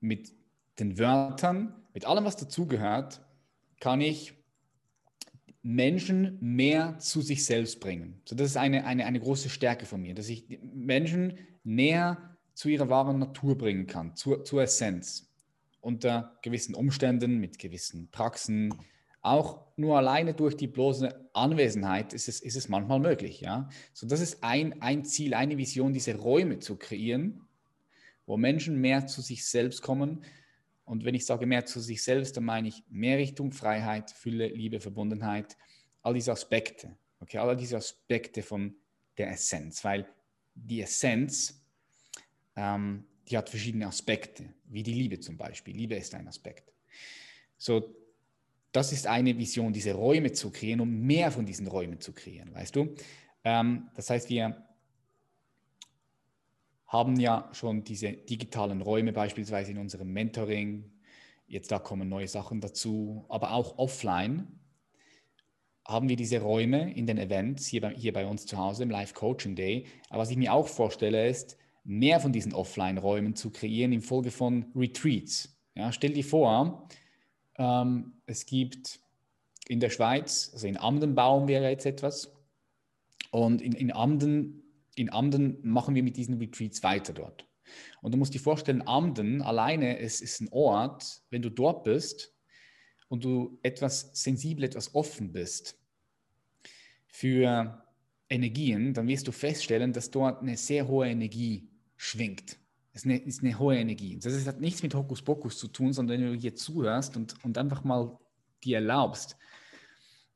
mit den Wörtern, mit allem, was dazugehört, kann ich Menschen mehr zu sich selbst bringen. So, das ist eine, eine, eine große Stärke von mir, dass ich Menschen näher zu ihrer wahren Natur bringen kann, zur, zur Essenz. Unter gewissen Umständen, mit gewissen Praxen, auch nur alleine durch die bloße Anwesenheit ist es, ist es manchmal möglich. Ja? So, das ist ein, ein Ziel, eine Vision, diese Räume zu kreieren, wo Menschen mehr zu sich selbst kommen. Und wenn ich sage mehr zu sich selbst, dann meine ich mehr Richtung Freiheit, Fülle, Liebe, Verbundenheit, all diese Aspekte. Okay, all diese Aspekte von der Essenz, weil die Essenz, ähm, die hat verschiedene Aspekte, wie die Liebe zum Beispiel. Liebe ist ein Aspekt. So, das ist eine Vision, diese Räume zu kreieren, um mehr von diesen Räumen zu kreieren, weißt du? Ähm, das heißt, wir haben ja schon diese digitalen Räume beispielsweise in unserem Mentoring. Jetzt da kommen neue Sachen dazu, aber auch offline haben wir diese Räume in den Events hier bei, hier bei uns zu Hause im Live Coaching Day. Aber was ich mir auch vorstelle, ist, mehr von diesen Offline-Räumen zu kreieren in Folge von Retreats. Ja, stell dir vor, ähm, es gibt in der Schweiz, also in Amdenbaum wäre jetzt etwas. Und in, in, Amden, in Amden machen wir mit diesen Retreats weiter dort. Und du musst dir vorstellen, Amden alleine es ist ein Ort, wenn du dort bist und du etwas sensibel, etwas offen bist für Energien, dann wirst du feststellen, dass dort eine sehr hohe Energie schwingt. Es ist eine, ist eine hohe Energie. Das hat nichts mit Hokuspokus zu tun, sondern wenn du hier zuhörst und, und einfach mal dir erlaubst,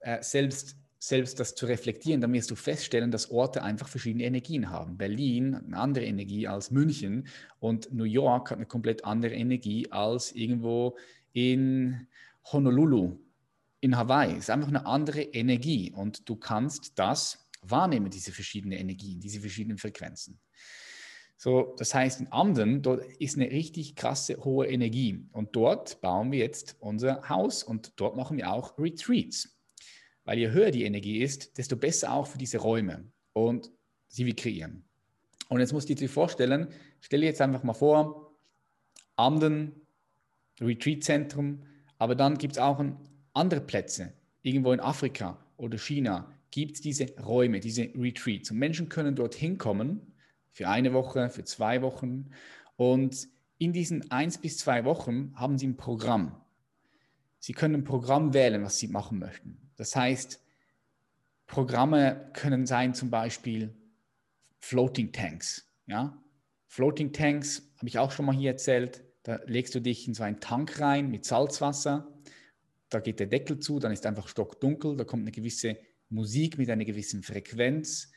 äh, selbst, selbst das zu reflektieren, dann wirst du feststellen, dass Orte einfach verschiedene Energien haben. Berlin hat eine andere Energie als München und New York hat eine komplett andere Energie als irgendwo in Honolulu, in Hawaii. Es ist einfach eine andere Energie und du kannst das wahrnehmen, diese verschiedenen Energien, diese verschiedenen Frequenzen. So, das heißt, in Amden, dort ist eine richtig krasse hohe Energie. Und dort bauen wir jetzt unser Haus und dort machen wir auch Retreats. Weil je höher die Energie ist, desto besser auch für diese Räume und sie wir kreieren. Und jetzt musst du dir vorstellen, stell dir jetzt einfach mal vor, Amden, Retreat-Zentrum, aber dann gibt es auch andere Plätze, irgendwo in Afrika oder China, gibt es diese Räume, diese Retreats. Und Menschen können dort hinkommen für eine Woche, für zwei Wochen. Und in diesen eins bis zwei Wochen haben Sie ein Programm. Sie können ein Programm wählen, was Sie machen möchten. Das heißt, Programme können sein zum Beispiel Floating Tanks. Ja? Floating Tanks habe ich auch schon mal hier erzählt. Da legst du dich in so einen Tank rein mit Salzwasser. Da geht der Deckel zu, dann ist einfach stockdunkel. Da kommt eine gewisse Musik mit einer gewissen Frequenz.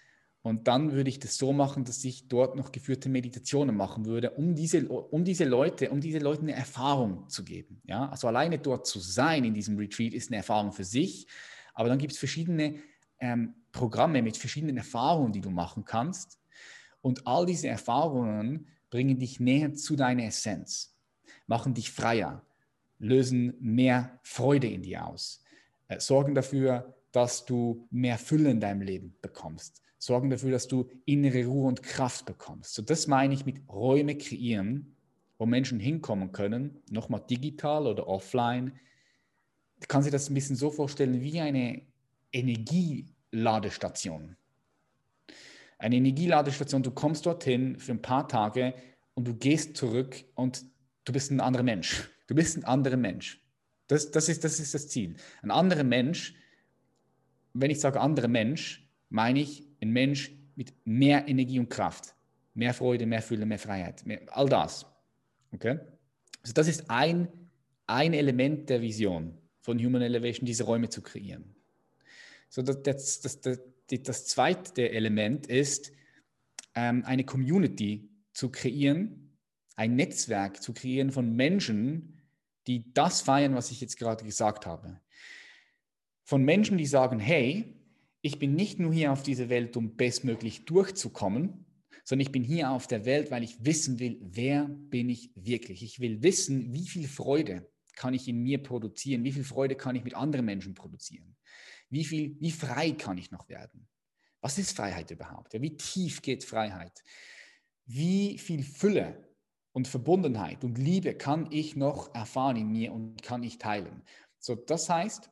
Und dann würde ich das so machen, dass ich dort noch geführte Meditationen machen würde, um diese, um diese Leute, um diese Leute eine Erfahrung zu geben. Ja? Also alleine dort zu sein in diesem Retreat ist eine Erfahrung für sich. Aber dann gibt es verschiedene ähm, Programme mit verschiedenen Erfahrungen, die du machen kannst. Und all diese Erfahrungen bringen dich näher zu deiner Essenz, machen dich freier, lösen mehr Freude in dir aus, äh, sorgen dafür, dass du mehr Fülle in deinem Leben bekommst. Sorgen dafür, dass du innere Ruhe und Kraft bekommst. So, das meine ich mit Räume kreieren, wo Menschen hinkommen können, nochmal digital oder offline. Kannst dir das ein bisschen so vorstellen wie eine Energieladestation. Eine Energieladestation, du kommst dorthin für ein paar Tage und du gehst zurück und du bist ein anderer Mensch. Du bist ein anderer Mensch. Das, das, ist, das ist das Ziel. Ein anderer Mensch, wenn ich sage anderer Mensch, meine ich ein Mensch mit mehr Energie und Kraft, mehr Freude, mehr Fülle, mehr Freiheit, mehr, all das. Okay? Also das ist ein, ein Element der Vision von Human Elevation, diese Räume zu kreieren. So, das, das, das, das, das zweite Element ist, ähm, eine Community zu kreieren, ein Netzwerk zu kreieren von Menschen, die das feiern, was ich jetzt gerade gesagt habe. Von Menschen, die sagen, hey, ich bin nicht nur hier auf dieser Welt, um bestmöglich durchzukommen, sondern ich bin hier auf der Welt, weil ich wissen will, wer bin ich wirklich. Ich will wissen, wie viel Freude kann ich in mir produzieren, wie viel Freude kann ich mit anderen Menschen produzieren, wie, viel, wie frei kann ich noch werden. Was ist Freiheit überhaupt? wie tief geht Freiheit? Wie viel Fülle und Verbundenheit und Liebe kann ich noch erfahren in mir und kann ich teilen. So, das heißt,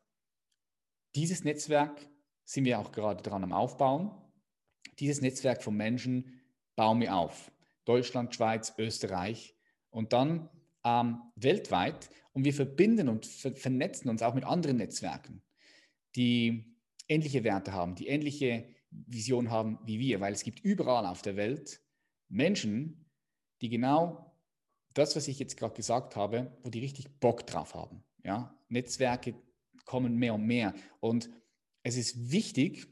dieses Netzwerk sind wir auch gerade dran am Aufbauen. Dieses Netzwerk von Menschen bauen wir auf. Deutschland, Schweiz, Österreich und dann ähm, weltweit. Und wir verbinden und ver vernetzen uns auch mit anderen Netzwerken, die ähnliche Werte haben, die ähnliche Vision haben wie wir, weil es gibt überall auf der Welt Menschen, die genau das, was ich jetzt gerade gesagt habe, wo die richtig Bock drauf haben. Ja? Netzwerke kommen mehr und mehr. Und es ist wichtig,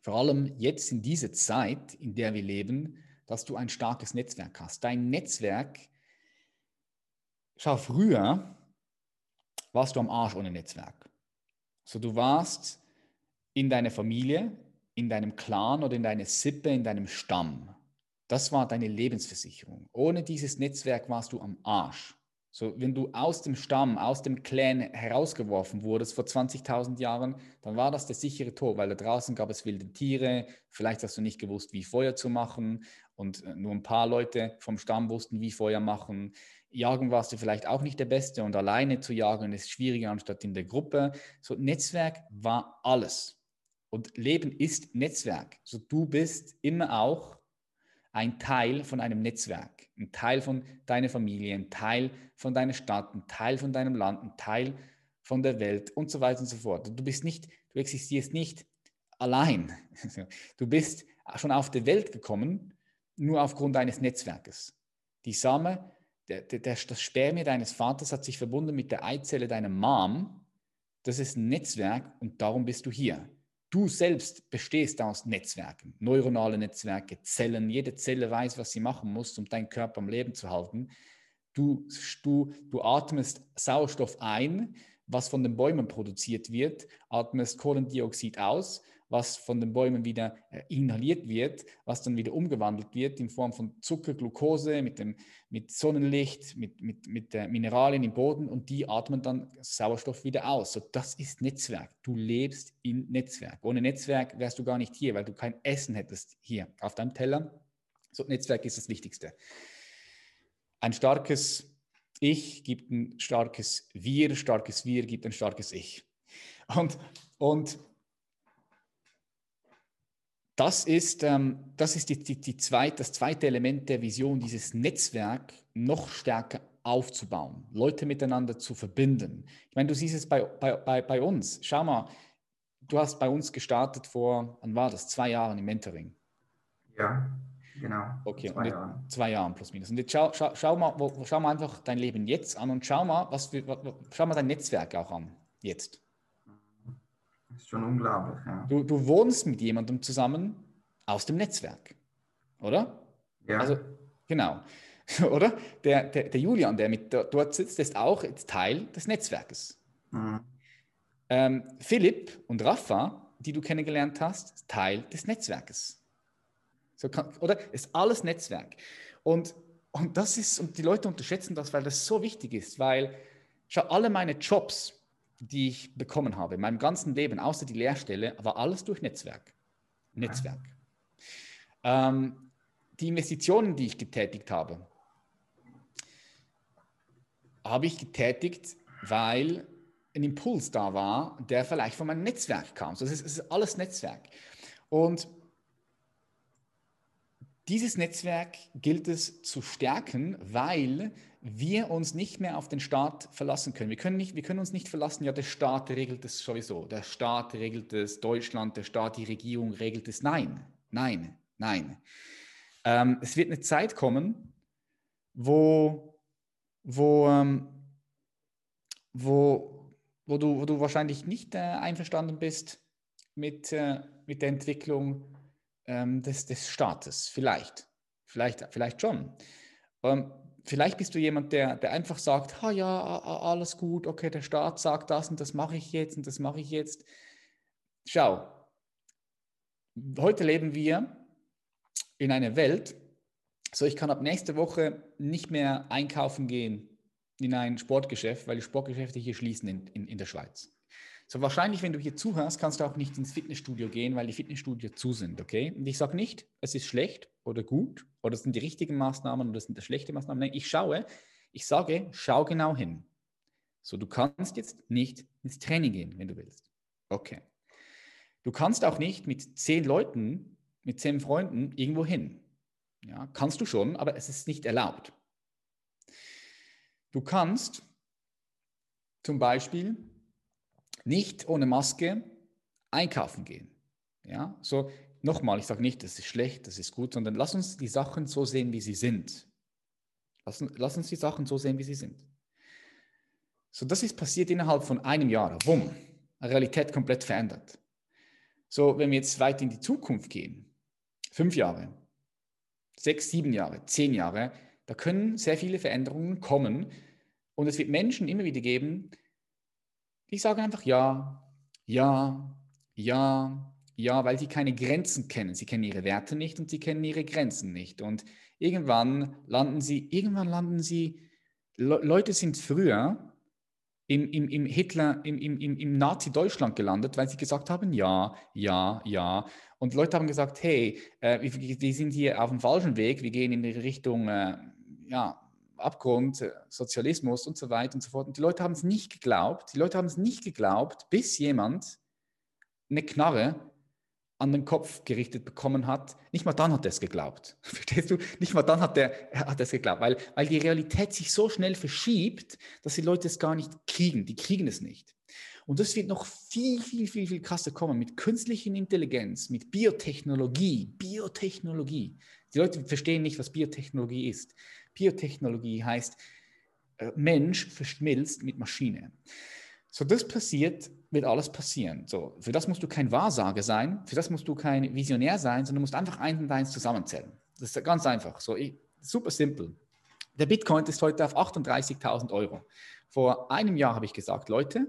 vor allem jetzt in dieser Zeit, in der wir leben, dass du ein starkes Netzwerk hast. Dein Netzwerk, schau, früher warst du am Arsch ohne Netzwerk. So, du warst in deiner Familie, in deinem Clan oder in deiner Sippe, in deinem Stamm. Das war deine Lebensversicherung. Ohne dieses Netzwerk warst du am Arsch. So, wenn du aus dem Stamm, aus dem Clan herausgeworfen wurdest vor 20.000 Jahren, dann war das der sichere Tod, weil da draußen gab es wilde Tiere. Vielleicht hast du nicht gewusst, wie Feuer zu machen und äh, nur ein paar Leute vom Stamm wussten, wie Feuer machen. Jagen warst du vielleicht auch nicht der Beste und alleine zu jagen ist schwieriger anstatt in der Gruppe. So, Netzwerk war alles. Und Leben ist Netzwerk. So, du bist immer auch ein Teil von einem Netzwerk, ein Teil von deiner Familie, ein Teil von deiner Stadt, ein Teil von deinem Land, ein Teil von der Welt und so weiter und so fort. Du bist nicht, du existierst nicht allein. [LAUGHS] Du bist schon auf die Welt gekommen, nur aufgrund eines Netzwerkes. Die Same, der, der, das Spermie deines Vaters hat sich verbunden mit der Eizelle deiner Mom. Das ist ein Netzwerk und darum bist du hier. Du selbst bestehst aus Netzwerken, neuronale Netzwerke, Zellen. Jede Zelle weiß, was sie machen muss, um deinen Körper am Leben zu halten. Du, du, du atmest Sauerstoff ein, was von den Bäumen produziert wird, atmest Kohlendioxid aus, was von den Bäumen wieder äh, inhaliert wird, was dann wieder umgewandelt wird in Form von Zucker, Glucose, mit, dem, mit Sonnenlicht, mit, mit, mit Mineralien im Boden und die atmen dann Sauerstoff wieder aus. So, das ist Netzwerk. Du lebst in Netzwerk. Ohne Netzwerk wärst du gar nicht hier, weil du kein Essen hättest hier auf deinem Teller. So, Netzwerk ist das Wichtigste. Ein starkes Ich gibt ein starkes Wir, starkes Wir gibt ein starkes Ich. Und, und das ist, ähm, das, ist die, die, die zweit, das zweite Element der Vision, dieses Netzwerk noch stärker aufzubauen, Leute miteinander zu verbinden. Ich meine, du siehst es bei, bei, bei, bei uns. Schau mal, du hast bei uns gestartet vor, wann war das? Zwei Jahren im Mentoring. Ja, genau. Okay, zwei, Jahren. zwei Jahren plus minus. Und jetzt schau, schau, schau, mal, schau mal einfach dein Leben jetzt an und schau mal, was für, schau mal dein Netzwerk auch an, jetzt. Ist schon unglaublich. Ja. Du, du wohnst mit jemandem zusammen aus dem Netzwerk, oder? Ja. Also, genau. [LAUGHS] oder? Der, der, der Julian, der mit dort sitzt, ist auch Teil des Netzwerkes. Mhm. Ähm, Philipp und Rafa, die du kennengelernt hast, Teil des Netzwerkes. So kann, oder? Ist alles Netzwerk. Und, und das ist, und die Leute unterschätzen das, weil das so wichtig ist, weil schau, alle meine Jobs, die ich bekommen habe, in meinem ganzen Leben, außer die Lehrstelle, war alles durch Netzwerk. Netzwerk. Ähm, die Investitionen, die ich getätigt habe, habe ich getätigt, weil ein Impuls da war, der vielleicht von meinem Netzwerk kam. So, es, ist, es ist alles Netzwerk. Und dieses Netzwerk gilt es zu stärken, weil wir uns nicht mehr auf den Staat verlassen können. Wir können, nicht, wir können uns nicht verlassen, ja, der Staat regelt es sowieso, der Staat regelt es, Deutschland, der Staat, die Regierung regelt es. Nein, nein, nein. Ähm, es wird eine Zeit kommen, wo, wo, ähm, wo, wo, du, wo du wahrscheinlich nicht äh, einverstanden bist mit, äh, mit der Entwicklung ähm, des, des Staates. Vielleicht, vielleicht, vielleicht schon. Ähm, vielleicht bist du jemand, der, der einfach sagt, ha ja, alles gut, okay, der Staat sagt das und das mache ich jetzt und das mache ich jetzt. Schau, heute leben wir in einer Welt, so ich kann ab nächste Woche nicht mehr einkaufen gehen in ein Sportgeschäft, weil die Sportgeschäfte hier schließen in, in, in der Schweiz. So wahrscheinlich, wenn du hier zuhörst, kannst du auch nicht ins Fitnessstudio gehen, weil die Fitnessstudios zu sind, okay? Und ich sage nicht, es ist schlecht oder gut oder es sind die richtigen Maßnahmen oder es sind die schlechten Maßnahmen. Nein, ich schaue, ich sage, schau genau hin. So, du kannst jetzt nicht ins Training gehen, wenn du willst. Okay. Du kannst auch nicht mit zehn Leuten, mit zehn Freunden irgendwo hin. Ja, kannst du schon, aber es ist nicht erlaubt. Du kannst zum Beispiel nicht ohne Maske einkaufen gehen. Ja, so nochmal, ich sage nicht, das ist schlecht, das ist gut, sondern lass uns die Sachen so sehen, wie sie sind. Lass, lass uns die Sachen so sehen, wie sie sind. So, das ist passiert innerhalb von einem Jahr. Bumm, Realität komplett verändert. So, wenn wir jetzt weit in die Zukunft gehen, fünf Jahre, sechs, sieben Jahre, zehn Jahre, da können sehr viele Veränderungen kommen und es wird Menschen immer wieder geben, die sagen einfach ja, ja, ja, ja, weil sie keine Grenzen kennen. Sie kennen ihre Werte nicht und sie kennen ihre Grenzen nicht. Und irgendwann landen sie, irgendwann landen sie, Le Leute sind früher im, im, im Hitler, im, im, im Nazi-Deutschland gelandet, weil sie gesagt haben, ja, ja, ja. Und Leute haben gesagt, hey, äh, wir, wir, sind hier auf dem falschen Weg, wir gehen in die Richtung, äh, ja, Abgrund, äh, Sozialismus und so weiter und so fort. Und die Leute haben es nicht geglaubt. Die Leute haben es nicht geglaubt, bis jemand eine Knarre an den Kopf gerichtet bekommen hat. Nicht mal dann hat er es geglaubt. [LAUGHS] Verstehst du? Nicht mal dann hat er, hat es geglaubt, weil, weil die Realität sich so schnell verschiebt, dass die Leute es gar nicht kriegen. Die kriegen es nicht. Und das wird noch viel, viel, viel, viel krasser kommen mit künstlicher Intelligenz, mit Biotechnologie. Biotechnologie. Die Leute verstehen nicht, was Biotechnologie ist. Biotechnologie heißt, äh, Mensch verschmilzt mit Maschine. So, das passiert, wird alles passieren. So, für das musst du kein Wahrsager sein, für das musst du kein Visionär sein, sondern musst einfach eins und eins zusammenzählen. Das ist ganz einfach. So, ich, super simpel. Der Bitcoin ist heute auf 38.000 Euro. Vor einem Jahr habe ich gesagt, Leute,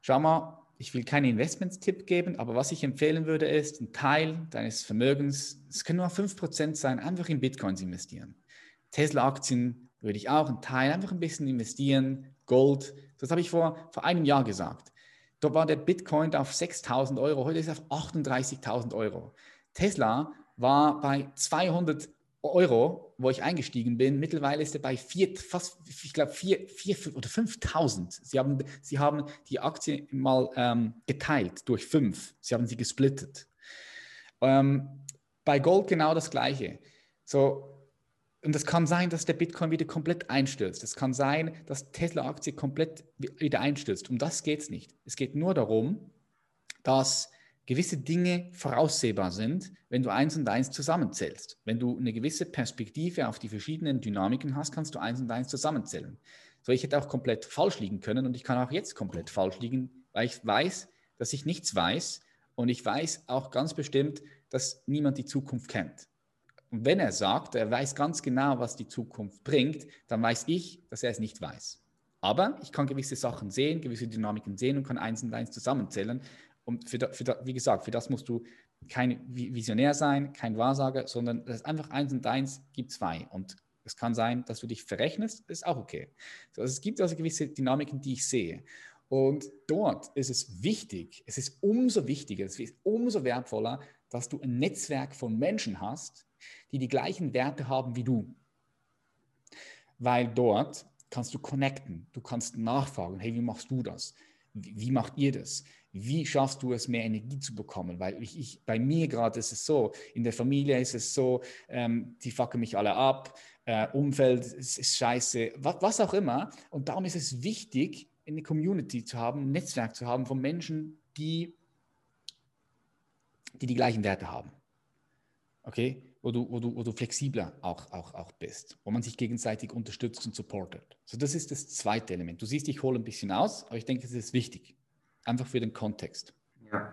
schau mal, ich will keinen Investmentstipp geben, aber was ich empfehlen würde, ist, ein Teil deines Vermögens, es können nur 5% sein, einfach in Bitcoins investieren. Tesla-Aktien würde ich auch einen Teil einfach ein bisschen investieren, Gold. Das habe ich vor, vor einem Jahr gesagt. Dort war der Bitcoin auf 6.000 Euro, heute ist er auf 38.000 Euro. Tesla war bei 200 Euro, wo ich eingestiegen bin. Mittlerweile ist er bei vier, fast, ich glaube, vier, vier oder 5.000. Sie haben, sie haben die Aktie mal ähm, geteilt durch fünf. Sie haben sie gesplittet. Ähm, bei Gold genau das Gleiche. So, und es kann sein, dass der Bitcoin wieder komplett einstürzt. Es kann sein, dass Tesla-Aktie komplett wieder einstürzt. Um das geht es nicht. Es geht nur darum, dass gewisse Dinge voraussehbar sind, wenn du eins und eins zusammenzählst. Wenn du eine gewisse Perspektive auf die verschiedenen Dynamiken hast, kannst du eins und eins zusammenzählen. So, ich hätte auch komplett falsch liegen können und ich kann auch jetzt komplett falsch liegen, weil ich weiß, dass ich nichts weiß und ich weiß auch ganz bestimmt, dass niemand die Zukunft kennt. Und wenn er sagt, er weiß ganz genau, was die Zukunft bringt, dann weiß ich, dass er es nicht weiß. Aber ich kann gewisse Sachen sehen, gewisse Dynamiken sehen und kann eins und eins zusammenzählen. Und für, für, wie gesagt, für das musst du kein Visionär sein, kein Wahrsager, sondern das ist einfach eins und eins gibt zwei. Und es kann sein, dass du dich verrechnest, ist auch okay. So, also es gibt also gewisse Dynamiken, die ich sehe. Und dort ist es wichtig, es ist umso wichtiger, es ist umso wertvoller, dass du ein Netzwerk von Menschen hast, die die gleichen Werte haben wie du. Weil dort kannst du connecten, du kannst nachfragen, hey, wie machst du das? Wie, macht ihr das? Wie schaffst du es, mehr Energie zu bekommen? Weil ich, ich bei mir gerade ist es so, in der Familie ist es so, ähm, die fucken mich alle ab, äh, Umfeld ist, ist scheiße, was, was auch immer. Und darum ist es wichtig, eine Community zu haben, ein Netzwerk zu haben von Menschen, die die, die gleichen Werte haben. Okay? Wo du, wo du, wo du flexibler auch, auch, auch bist, wo man sich gegenseitig unterstützt und supportet. So, das ist das zweite Element. Du siehst, ich hole ein bisschen aus, aber ich denke, es ist wichtig. Einfach für den Kontext. Ja.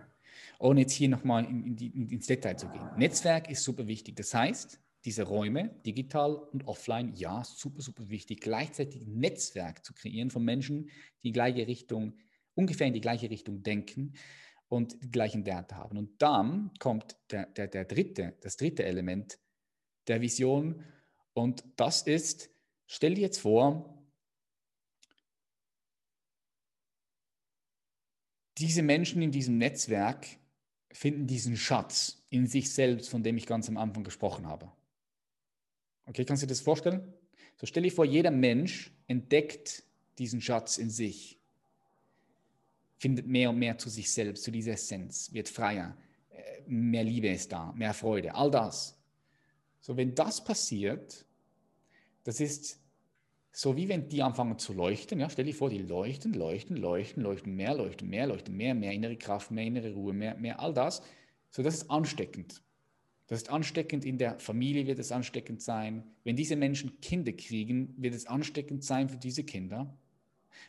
Ohne jetzt hier nochmal in, in die, in, ins Detail zu gehen. Netzwerk ist super wichtig. Das heißt, diese Räume, digital und offline, ja, super, super wichtig. Gleichzeitig ein Netzwerk zu kreieren von Menschen, die in gleiche Richtung, ungefähr in die gleiche Richtung denken und die gleichen Werte haben. Und dann kommt der, der, der dritte, das dritte Element der Vision. Und das ist, stell dir jetzt vor, diese Menschen in diesem Netzwerk finden diesen Schatz in sich selbst, von dem ich ganz am Anfang gesprochen habe. Okay, kannst du dir das vorstellen? So stell dir vor, jeder Mensch entdeckt diesen Schatz in sich, findet mehr und mehr zu sich selbst, zu dieser Essenz, wird freier, äh, mehr Liebe ist da, mehr Freude, all das. So, wenn das passiert, das ist so wie wenn die anfangen zu leuchten. Ja, stell dir vor, die leuchten, leuchten, leuchten, leuchten mehr, leuchten mehr, leuchten mehr, mehr innere Kraft, mehr innere Ruhe, mehr, mehr all das. So, das ist ansteckend. Das ist ansteckend in der Familie, wird es ansteckend sein. Wenn diese Menschen Kinder kriegen, wird es ansteckend sein für diese Kinder,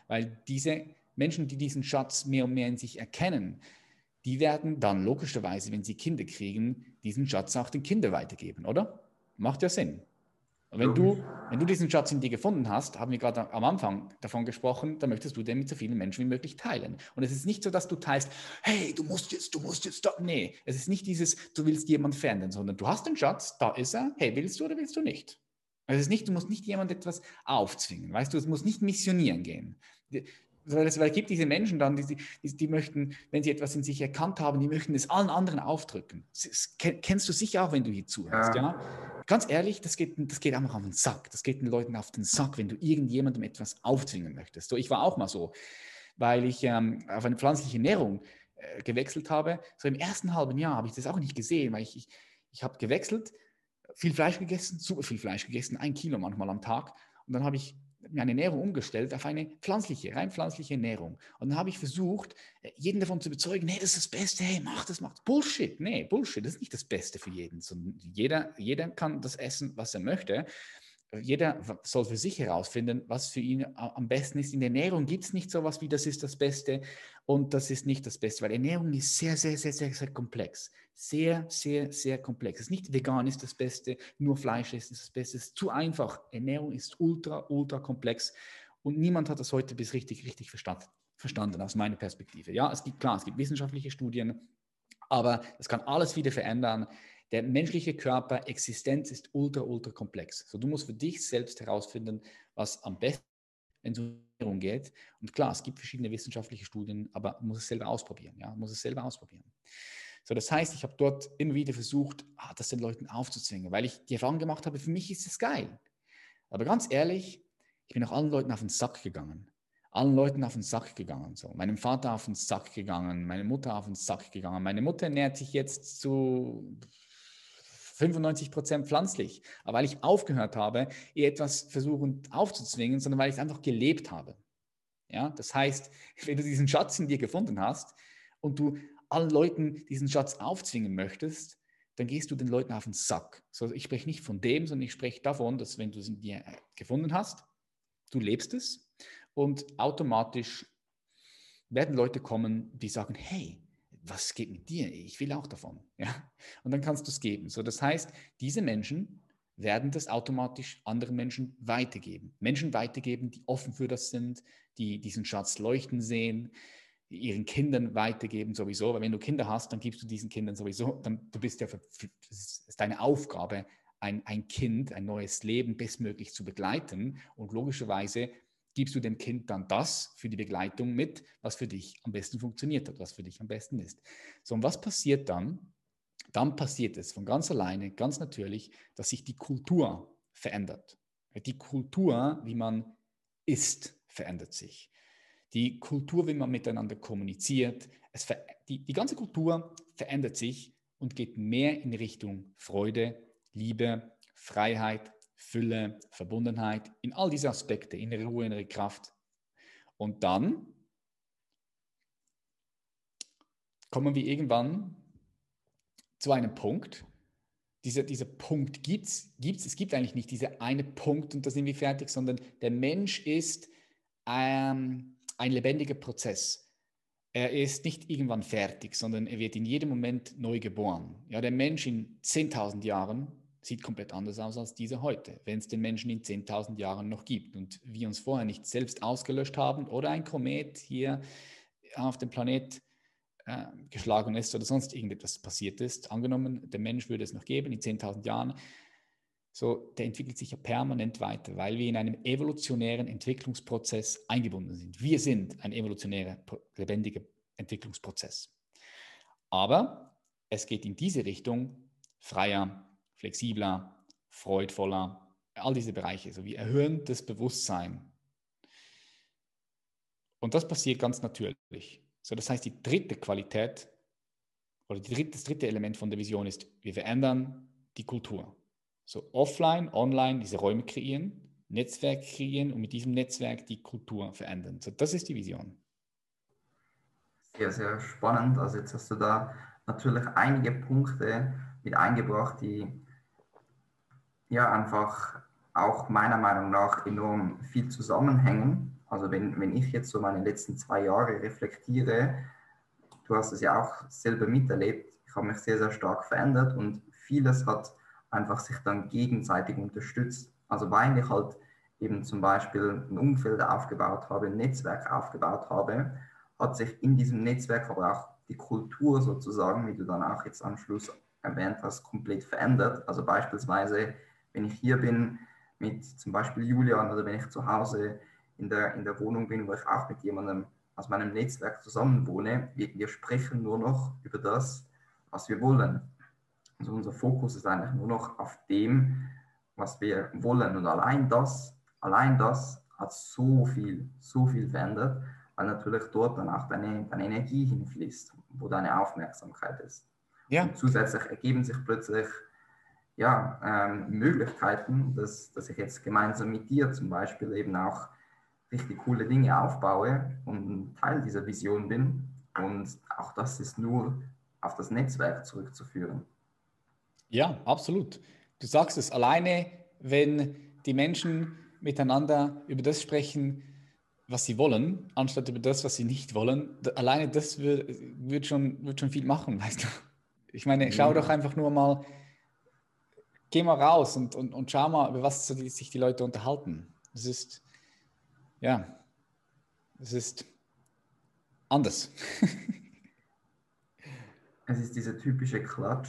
weil diese Menschen, die diesen Schatz mehr und mehr in sich erkennen, die werden dann logischerweise, wenn sie Kinder kriegen, diesen Schatz auch den Kindern weitergeben, oder? Macht ja Sinn. Und wenn du, wenn du diesen Schatz in dir gefunden hast, haben wir gerade am Anfang davon gesprochen, dann möchtest du den mit so vielen Menschen wie möglich teilen. Und es ist nicht so, dass du teilst, hey, du musst jetzt, du musst jetzt, da. nee, es ist nicht dieses, du willst jemand fänden, sondern du hast den Schatz, da ist er, hey, willst du oder willst du nicht? Es ist nicht, du musst nicht jemand etwas aufzwingen, weißt du, es muss nicht missionieren gehen. Weil es, weil es gibt diese Menschen dann, die, die, die, möchten, wenn sie etwas in sich erkannt haben, die möchten es allen anderen aufdrücken. Das kennst du sicher auch, wenn du hier zuhörst, ja? ja? ganz ehrlich, das geht, das geht einfach auf den Sack. Das geht den Leuten auf den Sack, wenn du irgendjemandem etwas aufzwingen möchtest. So, ich war auch mal so, weil ich ähm, auf eine pflanzliche Ernährung äh, gewechselt habe. So im ersten halben Jahr habe ich das auch nicht gesehen, weil ich, ich, ich habe gewechselt, viel Fleisch gegessen, super viel Fleisch gegessen, ein Kilo manchmal am Tag. Und dann habe ich meine Ernährung umgestellt auf eine pflanzliche, rein pflanzliche Ernährung. Und dann habe ich versucht, äh, jeden davon zu überzeugen, nee, das ist das Beste, hey, mach das, mach das. Bullshit, nee, Bullshit, das ist nicht das Beste für jeden. Jeder, jeder kann das essen, was er möchte jeder soll für sich herausfinden, was für ihn am besten ist. In der Ernährung gibt es nicht so etwas wie das ist das Beste und das ist nicht das Beste, weil Ernährung ist sehr, sehr, sehr, sehr, sehr komplex. Sehr, sehr, sehr komplex. Es ist nicht vegan ist das Beste, nur Fleisch ist das Beste. Es ist zu einfach. Ernährung ist ultra, ultra komplex und niemand hat das heute bis richtig, richtig verstanden, verstanden aus meiner Perspektive. Ja, es gibt klar, es gibt wissenschaftliche Studien, aber das kann alles wieder verändern. Der menschliche Körper, Existenz ist ultra, ultra komplex. So, du musst für dich selbst herausfinden, was am besten, wenn es um Ernährung geht. Und klar, es gibt verschiedene wissenschaftliche Studien, aber man muss es selber ausprobieren. Ja, muss es selber ausprobieren. So, das heißt, ich habe dort immer wieder versucht, ah, das den Leuten aufzuzwingen, weil ich die Erfahrung gemacht habe, für mich ist es geil. Aber ganz ehrlich, ich bin auch allen Leuten auf den Sack gegangen. Allen Leuten auf den Sack gegangen. So. Meinem Vater auf den Sack gegangen, meine Mutter auf den Sack gegangen. Meine Mutter ernährt sich jetzt zu 95 Prozent pflanzlich. Aber weil ich aufgehört habe, ihr etwas versuchen aufzuzwingen, sondern weil ich es einfach gelebt habe. Ja, das heißt, [LAUGHS] wenn du diesen Schatz in dir gefunden hast und du allen Leuten diesen Schatz aufzwingen möchtest, dann gehst du den Leuten auf den Sack. So, ich spreche nicht von dem, sondern ich spreche davon, dass wenn du es in dir gefunden hast, du lebst es und automatisch werden Leute kommen, die sagen, hey, was geht mit dir? Ich will auch davon. Ja? Und dann kannst du es geben. So, das heißt, diese Menschen werden das automatisch anderen Menschen weitergeben. Menschen weitergeben, die offen für das sind, die diesen Schatz leuchten sehen, ihren Kindern weitergeben sowieso. Weil wenn du Kinder hast, dann gibst du diesen Kindern sowieso, dann du bist ja, es ist deine Aufgabe, ein, ein Kind, ein neues Leben bestmöglich zu begleiten. Und logischerweise gibst du dem Kind dann das für die Begleitung mit, was für dich am besten funktioniert hat, was für dich am besten ist. So, und was passiert dann? Dann passiert es von ganz alleine, ganz natürlich, dass sich die Kultur verändert. Die Kultur, wie man ist, verändert sich. Die Kultur, wie man miteinander kommuniziert, es die, die ganze Kultur verändert sich und geht mehr in Richtung Freude, Liebe, Freiheit, Fülle, Verbundenheit, in all diese Aspekte, innere Ruhe, innere Kraft. Und dann kommen wir irgendwann zu einem Punkt. Dieser, dieser Punkt gibt es. Es gibt eigentlich nicht diese eine Punkt und da sind wir fertig, sondern der Mensch ist ähm, ein lebendiger Prozess. Er ist nicht irgendwann fertig, sondern er wird in jedem Moment neu geboren. Ja, der Mensch in 10.000 Jahren sieht komplett anders aus als dieser heute, wenn es den Menschen in 10.000 Jahren noch gibt und wir uns vorher nicht selbst ausgelöscht haben oder ein Komet hier auf dem Planet äh, geschlagen ist oder sonst irgendetwas passiert ist. Angenommen, der Mensch würde es noch geben in 10.000 Jahren, so, der entwickelt sich ja permanent weiter, weil wir in einem evolutionären Entwicklungsprozess eingebunden sind. Wir sind ein evolutionärer, lebendiger Entwicklungsprozess. Aber es geht in diese Richtung freier, flexibler, freudvoller, all diese Bereiche, so wie erhöhen das Bewusstsein. Und das passiert ganz natürlich. So, das heißt, die dritte Qualität oder dritte, das dritte Element von der Vision ist, wir verändern die Kultur. So offline, online diese Räume kreieren, Netzwerk kreieren und mit diesem Netzwerk die Kultur verändern. So, das ist die Vision. Sehr, sehr spannend. Also jetzt hast du da natürlich einige Punkte mit eingebracht, die ja einfach auch meiner Meinung nach enorm viel zusammenhängen. Also wenn, wenn ich jetzt so meine letzten zwei Jahre reflektiere, du hast es ja auch selber miterlebt, ich habe mich sehr, sehr stark verändert und vieles hat einfach sich dann gegenseitig unterstützt. Also weil ich halt eben zum Beispiel ein Umfeld aufgebaut habe, ein Netzwerk aufgebaut habe, hat sich in diesem Netzwerk aber auch die Kultur sozusagen, wie du dann auch jetzt am Schluss erwähnt hast, komplett verändert. Also beispielsweise, wenn ich hier bin mit zum Beispiel Julian oder wenn ich zu Hause in der, in der Wohnung bin, wo ich auch mit jemandem aus meinem Netzwerk zusammen wohne, wir, wir sprechen nur noch über das, was wir wollen. Also unser Fokus ist eigentlich nur noch auf dem, was wir wollen. Und allein das, allein das hat so viel, so viel verändert, weil natürlich dort dann auch deine, deine Energie hinfließt, wo deine Aufmerksamkeit ist. Ja. Und zusätzlich ergeben sich plötzlich ja, ähm, Möglichkeiten, dass, dass ich jetzt gemeinsam mit dir zum Beispiel eben auch richtig coole Dinge aufbaue und Teil dieser Vision bin. Und auch das ist nur auf das Netzwerk zurückzuführen. Ja, absolut. Du sagst es alleine, wenn die Menschen miteinander über das sprechen, was sie wollen, anstatt über das, was sie nicht wollen, alleine das wird, wird, schon, wird schon viel machen, [LAUGHS] weißt du. Ich meine, schau doch einfach nur mal, geh mal raus und, und, und schau mal, über was sich die Leute unterhalten. Es ist, ja, es ist anders. [LAUGHS] es ist dieser typische Klatsch,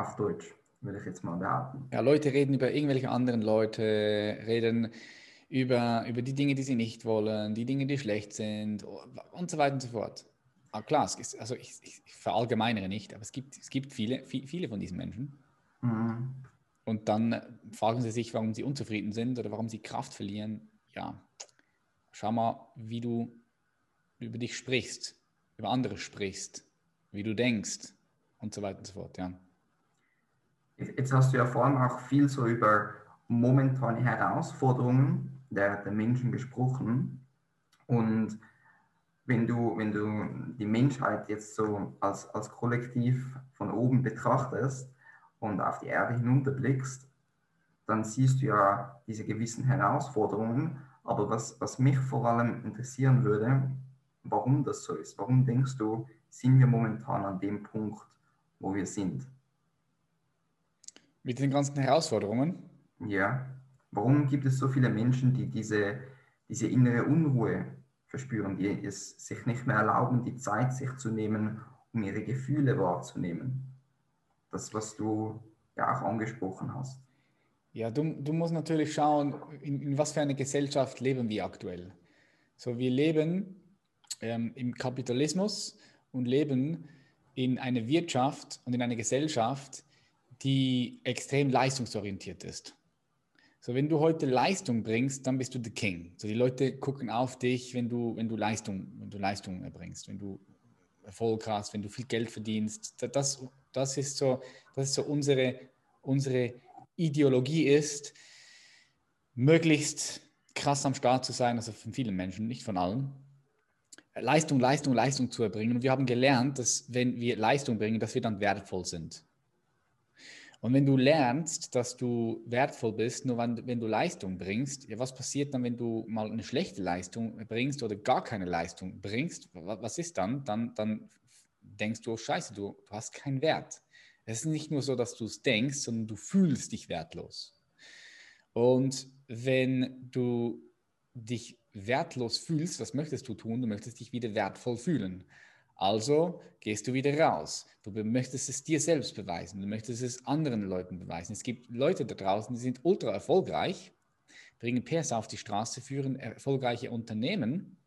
auf Deutsch, würde ich jetzt mal behaupten. Ja, Leute reden über irgendwelche anderen Leute, reden über, über die Dinge, die sie nicht wollen, die Dinge, die schlecht sind und so weiter und so fort. Aber klar, es ist, also ich, ich, verallgemeinere nicht, aber es gibt, es gibt viele, viele von diesen Menschen. Mhm. Und dann fragen sie sich, warum sie unzufrieden sind oder warum sie Kraft verlieren. Ja, schau mal, wie du über dich sprichst, über andere sprichst, wie du denkst und so weiter und so fort. Ja. Jetzt hast du ja vorhin auch viel so über momentane Herausforderungen der, der Menschen gesprochen. Und wenn du, wenn du die Menschheit jetzt so als, als Kollektiv von oben betrachtest und auf die Erde hinunterblickst, dann siehst du ja diese gewissen Herausforderungen. Aber was, was mich vor allem interessieren würde, warum das so ist. Warum denkst du, sind wir momentan an dem Punkt, wo wir sind? Mit den ganzen Herausforderungen? Ja. Warum gibt es so viele Menschen, die diese, diese innere Unruhe verspüren, die es sich nicht mehr erlauben, die Zeit sich zu nehmen, um ihre Gefühle wahrzunehmen? Das, was du ja auch angesprochen hast. Ja, du, du musst natürlich schauen, in, in was für eine Gesellschaft leben wir aktuell. So, wir leben ähm, im Kapitalismus und leben in einer Wirtschaft und in einer Gesellschaft, die extrem leistungsorientiert ist. So, wenn du heute Leistung bringst, dann bist du the King. So, die Leute gucken auf dich, wenn du, wenn du Leistung, wenn du Leistung erbringst, wenn du Erfolg hast, wenn du viel Geld verdienst. Das, das ist so, das ist so unsere, unsere Ideologie ist, möglichst krass am Start zu sein, also von vielen Menschen, nicht von allen. Leistung, Leistung, Leistung zu erbringen. Und wir haben gelernt, dass wenn wir Leistung bringen, dass wir dann wertvoll sind. Und wenn du lernst, dass du wertvoll bist, nur wenn, wenn du Leistung bringst, ja, was passiert dann, wenn du mal eine schlechte Leistung bringst oder gar keine Leistung bringst? Was ist dann? Dann, dann denkst du, oh scheiße, du, du hast keinen Wert. Es ist nicht nur so, dass du es denkst, sondern du fühlst dich wertlos. Und wenn du dich wertlos fühlst, was möchtest du tun? Du möchtest dich wieder wertvoll fühlen. Also gehst du wieder raus. Du möchtest es dir selbst beweisen. Du möchtest es anderen Leuten beweisen. Es gibt Leute da draußen, die sind ultra erfolgreich, bringen PS auf die Straße, führen erfolgreiche Unternehmen.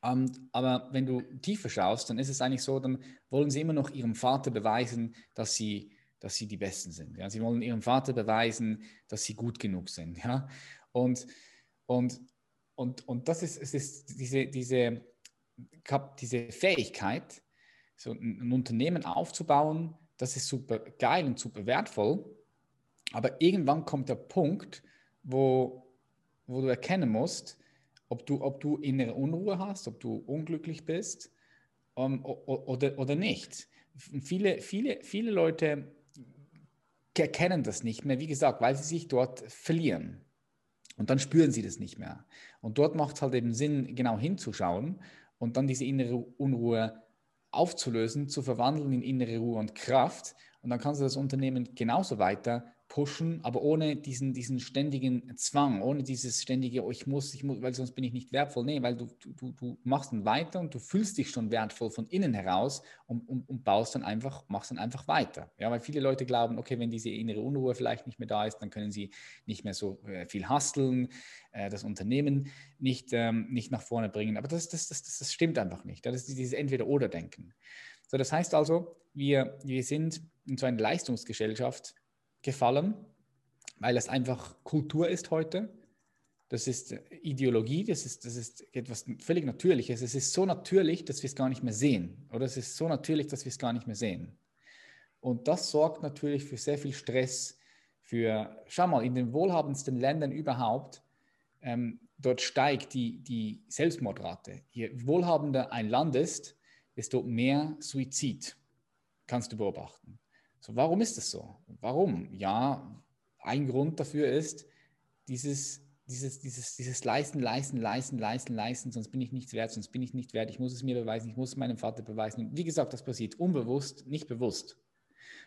Und, ähm, aber wenn du tiefer schaust, dann ist es eigentlich so, dann wollen sie immer noch ihrem Vater beweisen, dass sie, dass sie die Besten sind. Ja? Sie wollen ihrem Vater beweisen, dass sie gut genug sind. Ja? Und, und, und, und das ist, es ist diese, diese diese Fähigkeit, so ein Unternehmen aufzubauen, das ist super geil und super wertvoll. Aber irgendwann kommt der Punkt, wo, wo du erkennen musst, ob du, ob du innere Unruhe hast, ob du unglücklich bist um, oder, oder nicht. Viele, viele, viele Leute erkennen das nicht mehr, wie gesagt, weil sie sich dort verlieren. Und dann spüren sie das nicht mehr. Und dort macht es halt eben Sinn, genau hinzuschauen und dann diese innere Unruhe aufzulösen, zu verwandeln in innere Ruhe und Kraft. Und dann kannst du das Unternehmen genauso weiter pushen, aber ohne diesen, diesen ständigen Zwang, ohne dieses ständige, oh, ich muss, ich muss, weil sonst bin ich nicht wertvoll. Nee, weil du, du, du machst dann weiter und du fühlst dich schon wertvoll von innen heraus und, und, und baust dann einfach, machst dann einfach weiter. Ja, weil viele Leute glauben, okay, wenn diese innere Unruhe vielleicht nicht mehr da ist, dann können sie nicht mehr so äh, viel hasteln, äh, das Unternehmen nicht, ähm, nicht nach vorne bringen. Aber das, das, das, das, stimmt einfach nicht. Das ist dieses Entweder-Oder-Denken. So, das heißt also, wir, wir sind in so einer Leistungsgesellschaft, gefallen, weil es einfach Kultur ist heute. Das ist Ideologie, das ist, das ist etwas völlig Natürliches. Es ist so natürlich, dass wir es gar nicht mehr sehen. Oder es ist so natürlich, dass wir es gar nicht mehr sehen. Und das sorgt natürlich für sehr viel Stress. Für, schau mal, in den wohlhabendsten Ländern überhaupt, ähm, dort steigt die, die Selbstmordrate. Je wohlhabender ein Land ist, desto mehr Suizid kannst du beobachten. So, warum ist das so? Warum? Ja, ein Grund dafür ist dieses, dieses, dieses, dieses Leisten, Leisten, Leisten, Leisten, Leisten, sonst bin ich nichts wert, sonst bin ich nicht wert, ich muss es mir beweisen, ich muss es meinem Vater beweisen. Und wie gesagt, das passiert unbewusst, nicht bewusst.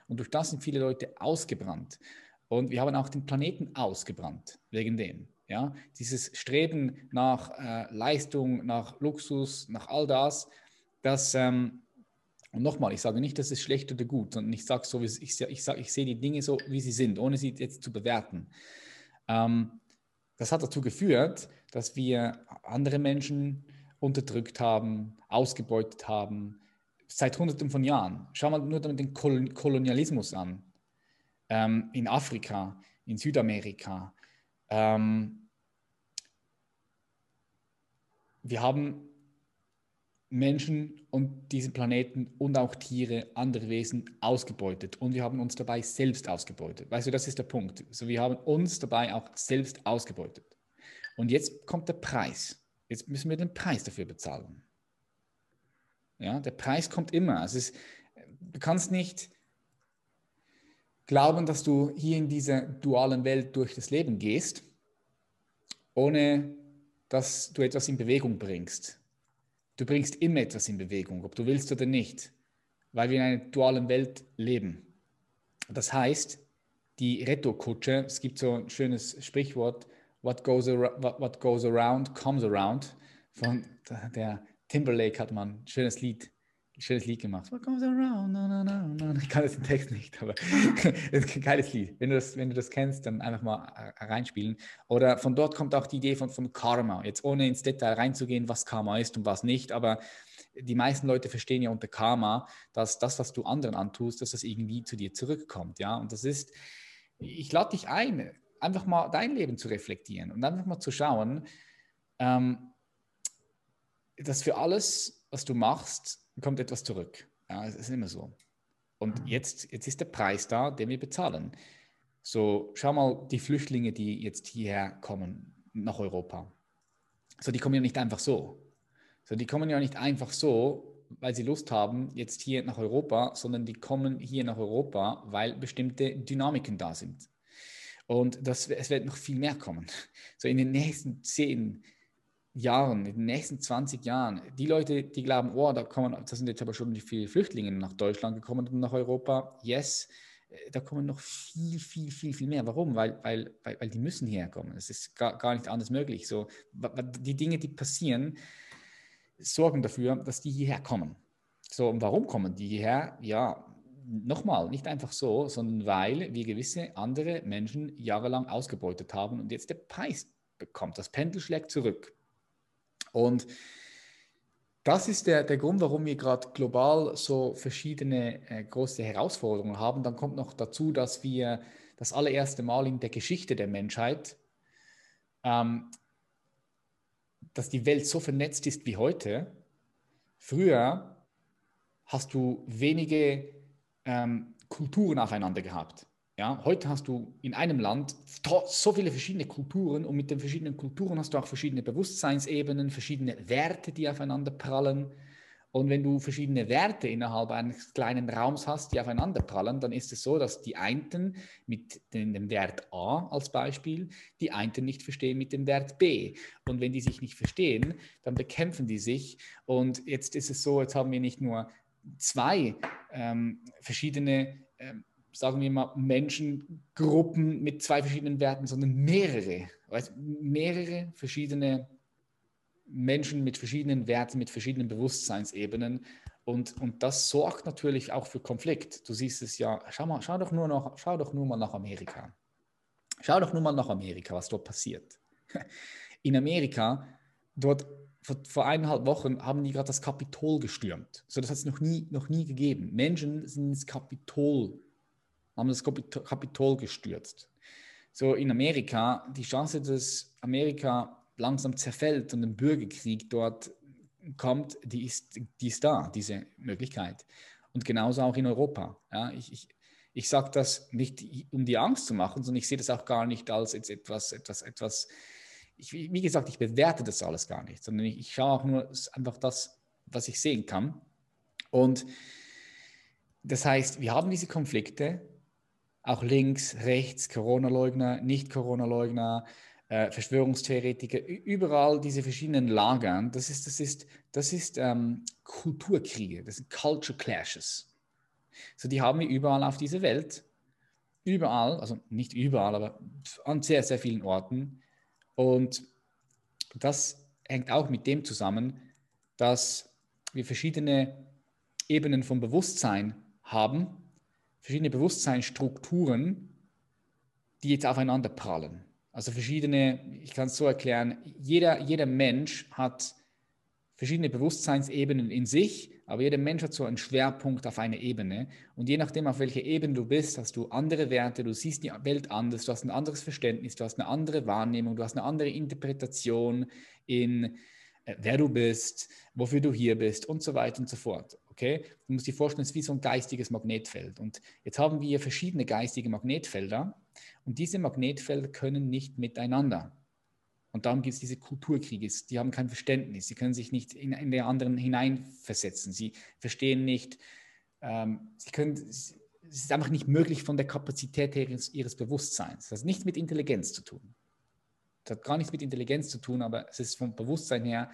Und durch das sind viele Leute ausgebrannt. Und wir haben auch den Planeten ausgebrannt, wegen dem. Ja? Dieses Streben nach äh, Leistung, nach Luxus, nach all das, das ähm, und nochmal, ich sage nicht, das ist schlecht oder gut, sondern ich sage so, ich, ich, sag, ich sehe die Dinge so, wie sie sind, ohne sie jetzt zu bewerten. Ähm, das hat dazu geführt, dass wir andere Menschen unterdrückt haben, ausgebeutet haben, seit Hunderten von Jahren. Schau mal nur den Kolonialismus an. Ähm, in Afrika, in Südamerika. Ähm, wir haben Menschen und diesen Planeten und auch Tiere, andere Wesen ausgebeutet. Und wir haben uns dabei selbst ausgebeutet. Weißt du, das ist der Punkt. Also wir haben uns dabei auch selbst ausgebeutet. Und jetzt kommt der Preis. Jetzt müssen wir den Preis dafür bezahlen. Ja, der Preis kommt immer. Es, du kannst nicht glauben, dass du hier in dieser dualen Welt durch das Leben gehst, ohne dass du etwas in Bewegung bringst Du bringst immer etwas in Bewegung, ob du willst oder nicht, weil wir in einer dualen Welt leben. Das heißt, die Retourkutsche, es gibt so ein schönes Sprichwort, what goes, what, what goes around comes around. Von der Timberlake hat man ein schönes Lied schönes Lied gemacht. What goes around, no, no, no. Ich kann das den Text nicht, aber [LAUGHS] das ist ein geiles Lied. Wenn du, das, wenn du das kennst, dann einfach mal äh, reinspielen. Oder von dort kommt auch die Idee von, von Karma. Jetzt ohne ins Detail reinzugehen, was Karma ist und was nicht, aber die meisten Leute verstehen ja unter Karma, dass das, was du anderen antust, dass das irgendwie zu dir zurückkommt. Ja, und das ist, ich lade dich ein, einfach mal dein Leben zu reflektieren und einfach mal zu schauen, ähm, dass für alles, was du machst, kommt etwas zurück. Ja, es ist immer so. Und jetzt, jetzt ist der Preis da, den wir bezahlen. So, schau mal die Flüchtlinge, die jetzt hierher kommen nach Europa. So, die kommen ja nicht einfach so. So, die kommen ja nicht einfach so, weil sie Lust haben, jetzt hier nach Europa, sondern die kommen hier nach Europa, weil bestimmte Dynamiken da sind. Und das, es wird noch viel mehr kommen. So in den nächsten zehn Jahren, in den nächsten 20 Jahren, die Leute, die glauben, oh, da kommen, das sind jetzt aber schon viele Flüchtlinge nach Deutschland gekommen und nach Europa. Yes, äh, da kommen noch viel, viel, viel, viel mehr. Warum? Weil, weil, weil, weil die müssen herkommen. Es ist gar, gar nicht anders möglich. So, die Dinge, die passieren, sorgen dafür, dass die hierher kommen. So, und warum kommen die hierher? Ja, nochmal, nicht einfach so, sondern weil wir gewisse andere Menschen jahrelang ausgebeutet haben und jetzt der Preis bekommt. Das Pendel schlägt zurück. Und das ist der, der Grund, warum wir gerade global so verschiedene äh, große Herausforderungen haben. Dann kommt noch dazu, dass wir das allererste Mal in der Geschichte der Menschheit ähm, dass die Welt so vernetzt ist wie heute. Früher hast du wenige ähm, Kulturen aufeinander gehabt. Ja, heute hast du in einem Land so viele verschiedene Kulturen und mit den verschiedenen Kulturen hast du auch verschiedene Bewusstseinsebenen, verschiedene Werte, die aufeinander prallen. Und wenn du verschiedene Werte innerhalb eines kleinen Raums hast, die aufeinander prallen, dann ist es so, dass die einen mit dem Wert A als Beispiel, die einen nicht verstehen mit dem Wert B. Und wenn die sich nicht verstehen, dann bekämpfen die sich. Und jetzt ist es so, jetzt haben wir nicht nur zwei ähm, verschiedene, ähm, sagen wir mal, Menschengruppen mit zwei verschiedenen Werten, sondern mehrere, weißt, mehrere verschiedene Menschen mit verschiedenen Werten, mit verschiedenen Bewusstseinsebenen. Und, und das sorgt natürlich auch für Konflikt. Du siehst es ja, schau, mal, schau, doch nur noch, schau doch nur mal nach Amerika. Schau doch nur mal nach Amerika, was dort passiert. [LAUGHS] In Amerika, dort vor, vor eineinhalb Wochen haben die gerade das Kapitol gestürmt. So, das hat es noch nie, noch nie gegeben. Menschen sind ins Kapitol, haben das Kapitol gestürzt. So in Amerika, die Chance, dass Amerika langsam zerfällt und ein Bürgerkrieg dort kommt, die ist, die ist da, diese Möglichkeit. Und genauso auch in Europa. Ja, ich, ich, ich sage das nicht, um die Angst zu machen, sondern ich sehe das auch gar nicht als jetzt etwas, etwas, etwas. Ich, wie gesagt, ich bewerte das alles gar nicht, sondern ich, ich schaue auch nur einfach das, was ich sehen kann. Und das heißt, wir haben diese Konflikte, auch links, rechts, Corona-Leugner, Nicht-Corona-Leugner, äh, Verschwörungstheoretiker, überall diese verschiedenen Lagern, das ist, das ist, das ist ähm, Kulturkriege, das sind Culture Clashes. So, die haben wir überall auf dieser Welt, überall, also nicht überall, aber an sehr, sehr vielen Orten. Und das hängt auch mit dem zusammen, dass wir verschiedene Ebenen von Bewusstsein haben, verschiedene Bewusstseinsstrukturen, die jetzt aufeinander prallen. Also verschiedene, ich kann es so erklären, jeder, jeder Mensch hat verschiedene Bewusstseinsebenen in sich, aber jeder Mensch hat so einen Schwerpunkt auf einer Ebene. Und je nachdem, auf welcher Ebene du bist, hast du andere Werte, du siehst die Welt anders, du hast ein anderes Verständnis, du hast eine andere Wahrnehmung, du hast eine andere Interpretation in äh, wer du bist, wofür du hier bist und so weiter und so fort. Okay? Du musst dir vorstellen, es ist wie so ein geistiges Magnetfeld. Und jetzt haben wir verschiedene geistige Magnetfelder und diese Magnetfelder können nicht miteinander. Und darum gibt es diese Kulturkriege. Die haben kein Verständnis. Sie können sich nicht in, in den anderen hineinversetzen. Sie verstehen nicht, ähm, sie können, es ist einfach nicht möglich von der Kapazität ihres, ihres Bewusstseins. Das hat nichts mit Intelligenz zu tun. Das hat gar nichts mit Intelligenz zu tun, aber es ist vom Bewusstsein her,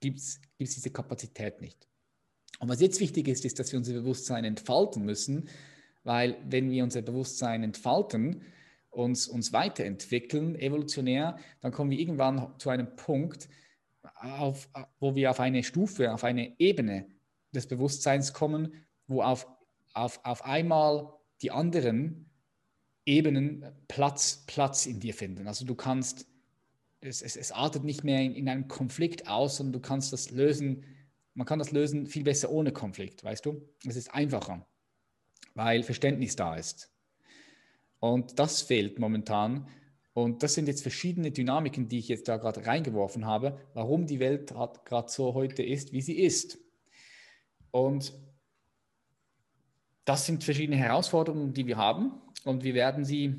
gibt es diese Kapazität nicht. Und was jetzt wichtig ist, ist, dass wir unser Bewusstsein entfalten müssen, weil wenn wir unser Bewusstsein entfalten, uns, uns weiterentwickeln, evolutionär, dann kommen wir irgendwann zu einem Punkt, auf, wo wir auf eine Stufe, auf eine Ebene des Bewusstseins kommen, wo auf, auf, auf einmal die anderen Ebenen Platz, Platz in dir finden. Also du kannst, es, es, es artet nicht mehr in, in einem Konflikt aus, sondern du kannst das lösen, man kann das lösen viel besser ohne Konflikt, weißt du? Es ist einfacher, weil Verständnis da ist. Und das fehlt momentan. Und das sind jetzt verschiedene Dynamiken, die ich jetzt da gerade reingeworfen habe, warum die Welt gerade so heute ist, wie sie ist. Und das sind verschiedene Herausforderungen, die wir haben und wir werden sie,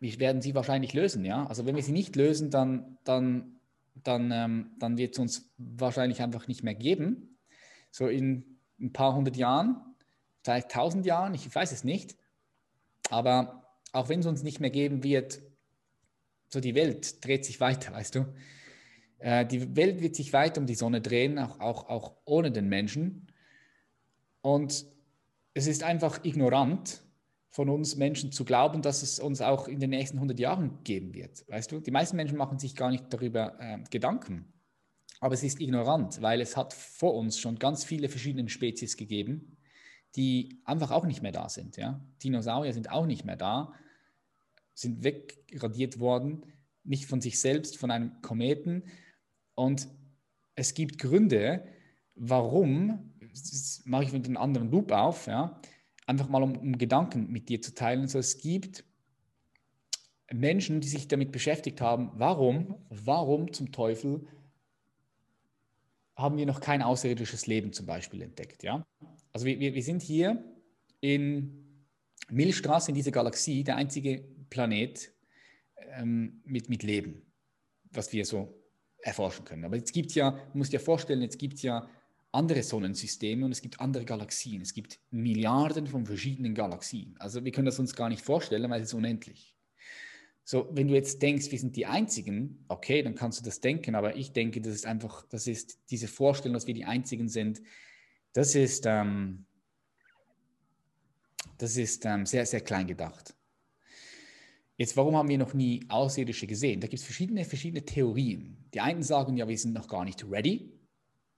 wir werden sie wahrscheinlich lösen. Ja? Also wenn wir sie nicht lösen, dann, dann, dann, ähm, dann wird es uns wahrscheinlich einfach nicht mehr geben. So in ein paar hundert Jahren, vielleicht tausend Jahren, ich weiß es nicht. Aber auch wenn es uns nicht mehr geben wird, so die Welt dreht sich weiter, weißt du. Äh, die Welt wird sich weiter um die Sonne drehen, auch, auch, auch ohne den Menschen. Und es ist einfach ignorant von uns Menschen zu glauben, dass es uns auch in den nächsten 100 Jahren geben wird. Weißt du, die meisten Menschen machen sich gar nicht darüber äh, Gedanken. Aber es ist ignorant, weil es hat vor uns schon ganz viele verschiedene Spezies gegeben, die einfach auch nicht mehr da sind. Ja? Dinosaurier sind auch nicht mehr da, sind wegradiert worden, nicht von sich selbst, von einem Kometen. Und es gibt Gründe, warum, das mache ich mit einem anderen Loop auf, ja, einfach mal um, um Gedanken mit dir zu teilen. So, es gibt Menschen, die sich damit beschäftigt haben, warum, warum zum Teufel haben wir noch kein außerirdisches Leben zum Beispiel entdeckt. Ja? Also wir, wir sind hier in Milchstraße, in dieser Galaxie, der einzige Planet ähm, mit, mit Leben, was wir so erforschen können. Aber es gibt ja, man muss dir vorstellen, jetzt gibt ja andere Sonnensysteme und es gibt andere Galaxien. Es gibt Milliarden von verschiedenen Galaxien. Also wir können das uns gar nicht vorstellen, weil es ist unendlich. So, wenn du jetzt denkst, wir sind die Einzigen, okay, dann kannst du das denken, aber ich denke, das ist einfach, das ist diese Vorstellung, dass wir die Einzigen sind, das ist, ähm, das ist ähm, sehr, sehr klein gedacht. Jetzt, warum haben wir noch nie Außerirdische gesehen? Da gibt es verschiedene, verschiedene Theorien. Die einen sagen, ja, wir sind noch gar nicht ready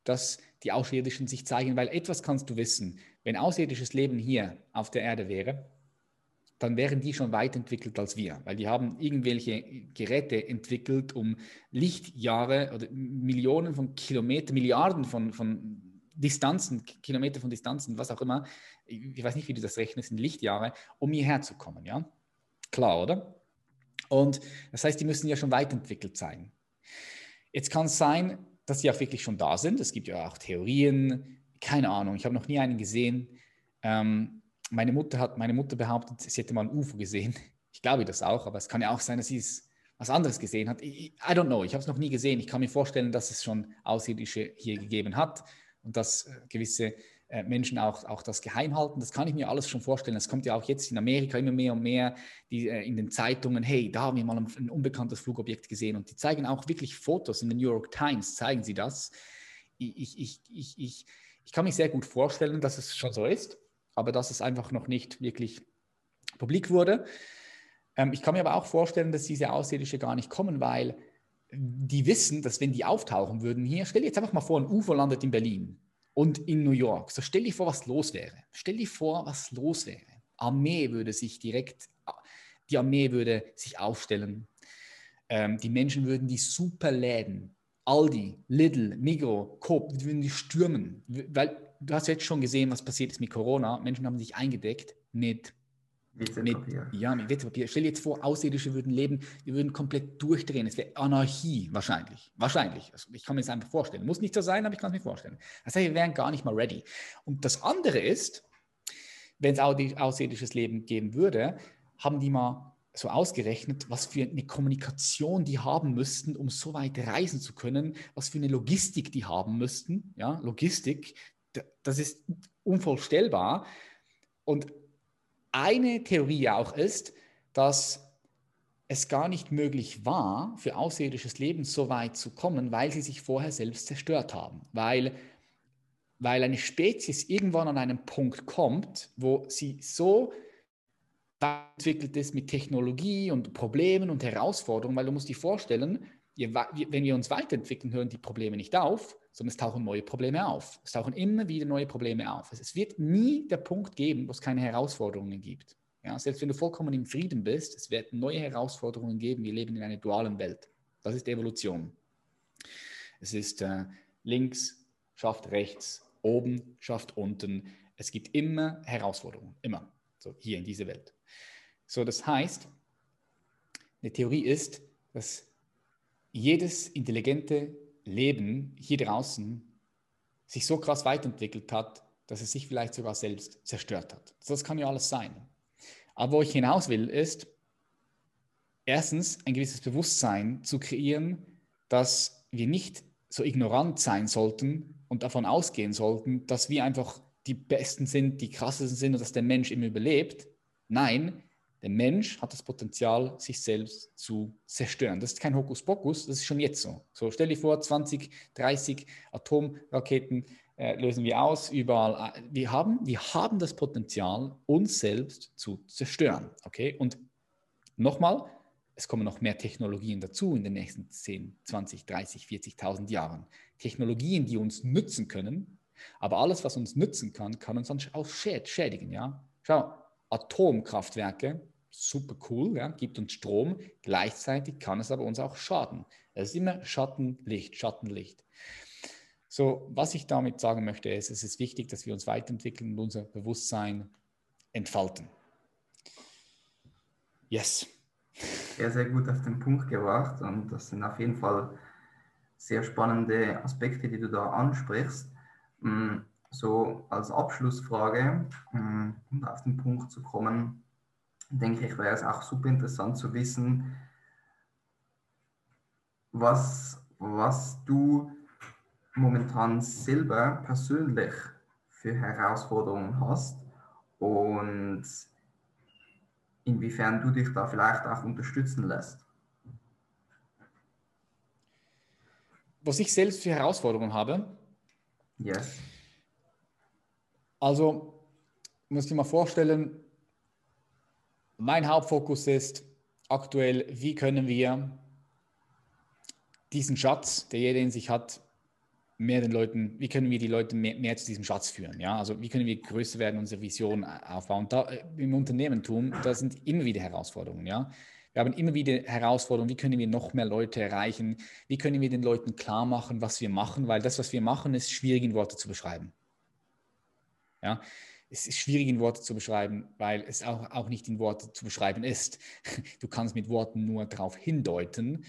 dass die Außerirdischen sich zeigen, weil etwas kannst du wissen. Wenn außerirdisches Leben hier auf der Erde wäre, dann wären die schon weit entwickelt als wir, weil die haben irgendwelche Geräte entwickelt, um Lichtjahre oder Millionen von Kilometern, Milliarden von, von Distanzen, Kilometer von Distanzen, was auch immer, ich weiß nicht, wie du das rechnest, in Lichtjahre, um hierher zu kommen, ja? Klar, oder? Und das heißt, die müssen ja schon weit entwickelt sein. Jetzt kann es sein, dass sie auch wirklich schon da sind. Es gibt ja auch Theorien, keine Ahnung, ich habe noch nie einen gesehen. Ähm, meine, Mutter hat, meine Mutter behauptet, sie hätte mal ein UFO gesehen. Ich glaube das auch, aber es kann ja auch sein, dass sie es was anderes gesehen hat. I, I don't know, ich habe es noch nie gesehen. Ich kann mir vorstellen, dass es schon Außerirdische hier gegeben hat und dass äh, gewisse Menschen auch, auch das geheim halten. Das kann ich mir alles schon vorstellen. Es kommt ja auch jetzt in Amerika immer mehr und mehr die, äh, in den Zeitungen, hey, da haben wir mal ein, ein, unbekanntes Flugobjekt gesehen. Und die zeigen auch wirklich Fotos in den New York Times, zeigen sie das. Ich, ich, ich, ich, ich kann mich sehr gut vorstellen, dass es schon so ist, aber dass es einfach noch nicht wirklich publik wurde. Ähm, ich kann mir aber auch vorstellen, dass diese Außerirdische gar nicht kommen, weil die wissen, dass wenn die auftauchen würden hier, stell dir jetzt einfach mal vor, ein UFO landet in Berlin und in New York. So stell dir vor, was los wäre. Stell dir vor, was los wäre. Armee würde sich direkt, die Armee würde sich aufstellen. Ähm, die Menschen würden die Superläden, Aldi, Lidl, Migro, Coop, die würden die stürmen. Weil du hast jetzt schon gesehen, was passiert ist mit Corona. Menschen haben sich eingedeckt mit WC-Papier. Ja, mit WC-Papier. Stell dir jetzt vor, Außerirdische würden leben, wir würden komplett durchdrehen. Es wäre Anarchie, wahrscheinlich. Wahrscheinlich. Also ich kann mir das einfach vorstellen. Muss nicht so sein, aber ich kann es mir vorstellen. Das heißt, wir wären gar nicht mal ready. Und das andere ist, wenn es außerirdisches Leben geben würde, haben die mal so ausgerechnet, was für eine Kommunikation die haben müssten, um so weit reisen zu können, was für eine Logistik die haben müssten. Ja, Logistik, das ist unvorstellbar. Und eine Theorie auch ist, dass es gar nicht möglich war, für außerirdisches Leben so weit zu kommen, weil sie sich vorher selbst zerstört haben. Weil, weil eine Spezies irgendwann an einen Punkt kommt, wo sie so entwickelt ist mit Technologie und Problemen und Herausforderungen, weil du musst dir vorstellen, wenn wir uns weiterentwickeln, hören die Probleme nicht auf, sondern es tauchen neue Probleme auf. Es tauchen immer wieder neue Probleme auf. Es wird nie der Punkt geben, wo es keine Herausforderungen gibt. Ja, selbst wenn du vollkommen im Frieden bist, es wird neue Herausforderungen geben. Wir leben in einer dualen Welt. Das ist Evolution. Es ist äh, links schafft rechts, oben schafft unten. Es gibt immer Herausforderungen, immer. So hier in dieser Welt. So, das heißt, eine Theorie ist, dass jedes intelligente Leben hier draußen sich so krass weiterentwickelt hat, dass es sich vielleicht sogar selbst zerstört hat. Das kann ja alles sein. Aber wo ich hinaus will, ist, erstens ein gewisses Bewusstsein zu kreieren, dass wir nicht so ignorant sein sollten und davon ausgehen sollten, dass wir einfach die Besten sind, die krassesten sind und dass der Mensch immer überlebt. Nein, der Mensch hat das Potenzial, sich selbst zu zerstören. Das ist kein Hokuspokus, das ist schon jetzt so. So, stell dir vor, 20, 30 Atomraketen äh, lösen wir aus, überall. Äh, wir haben, wir haben das Potenzial, uns selbst zu zerstören. Okay? Und nochmal, es kommen noch mehr Technologien dazu in den nächsten 10, 20, 30, 40.000 Jahren. Technologien, die uns nützen können, aber alles, was uns nützen kann, kann uns auch schädigen. Ja? Schau, Atomkraftwerke, super cool, ja, gibt uns Strom, gleichzeitig kann es aber uns auch schaden. Es ist immer Schattenlicht, Schattenlicht. So, was ich damit sagen möchte, ist, es ist wichtig, dass wir uns weiterentwickeln und unser Bewusstsein entfalten. Yes. Sehr, sehr gut auf den Punkt gebracht und das sind auf jeden Fall sehr spannende Aspekte, die du da ansprichst. Mm, so als Abschlussfrage, mm, um auf den Punkt zu kommen, denke ich, wäre es auch super interessant zu wissen, was, was du momentan selber persönlich für Herausforderungen hast und inwiefern du dich da vielleicht auch unterstützen lässt. Was ich selbst für Herausforderungen habe? Yes. Also, muss ich mal vorstellen, mein Hauptfokus ist aktuell, wie können wir diesen Schatz, der jeder in sich hat, mehr den Leuten, wie können wir die Leute mehr, mehr, zu diesem Schatz führen? Ja, also wie können wir größer werden, unsere Vision aufbauen? Da, äh, Im Unternehmertum, da sind immer wieder Herausforderungen. Ja, wir haben immer wieder Herausforderungen. Wie können wir noch mehr Leute erreichen? Wie können wir den Leuten klar machen, was wir machen? Weil das, was wir machen, ist schwierig in Worte zu beschreiben. Ja, es ist schwierig in Worte zu beschreiben, weil es auch, auch nicht in Worte zu beschreiben ist. [LAUGHS] Du kannst mit Worten nur darauf hindeuten,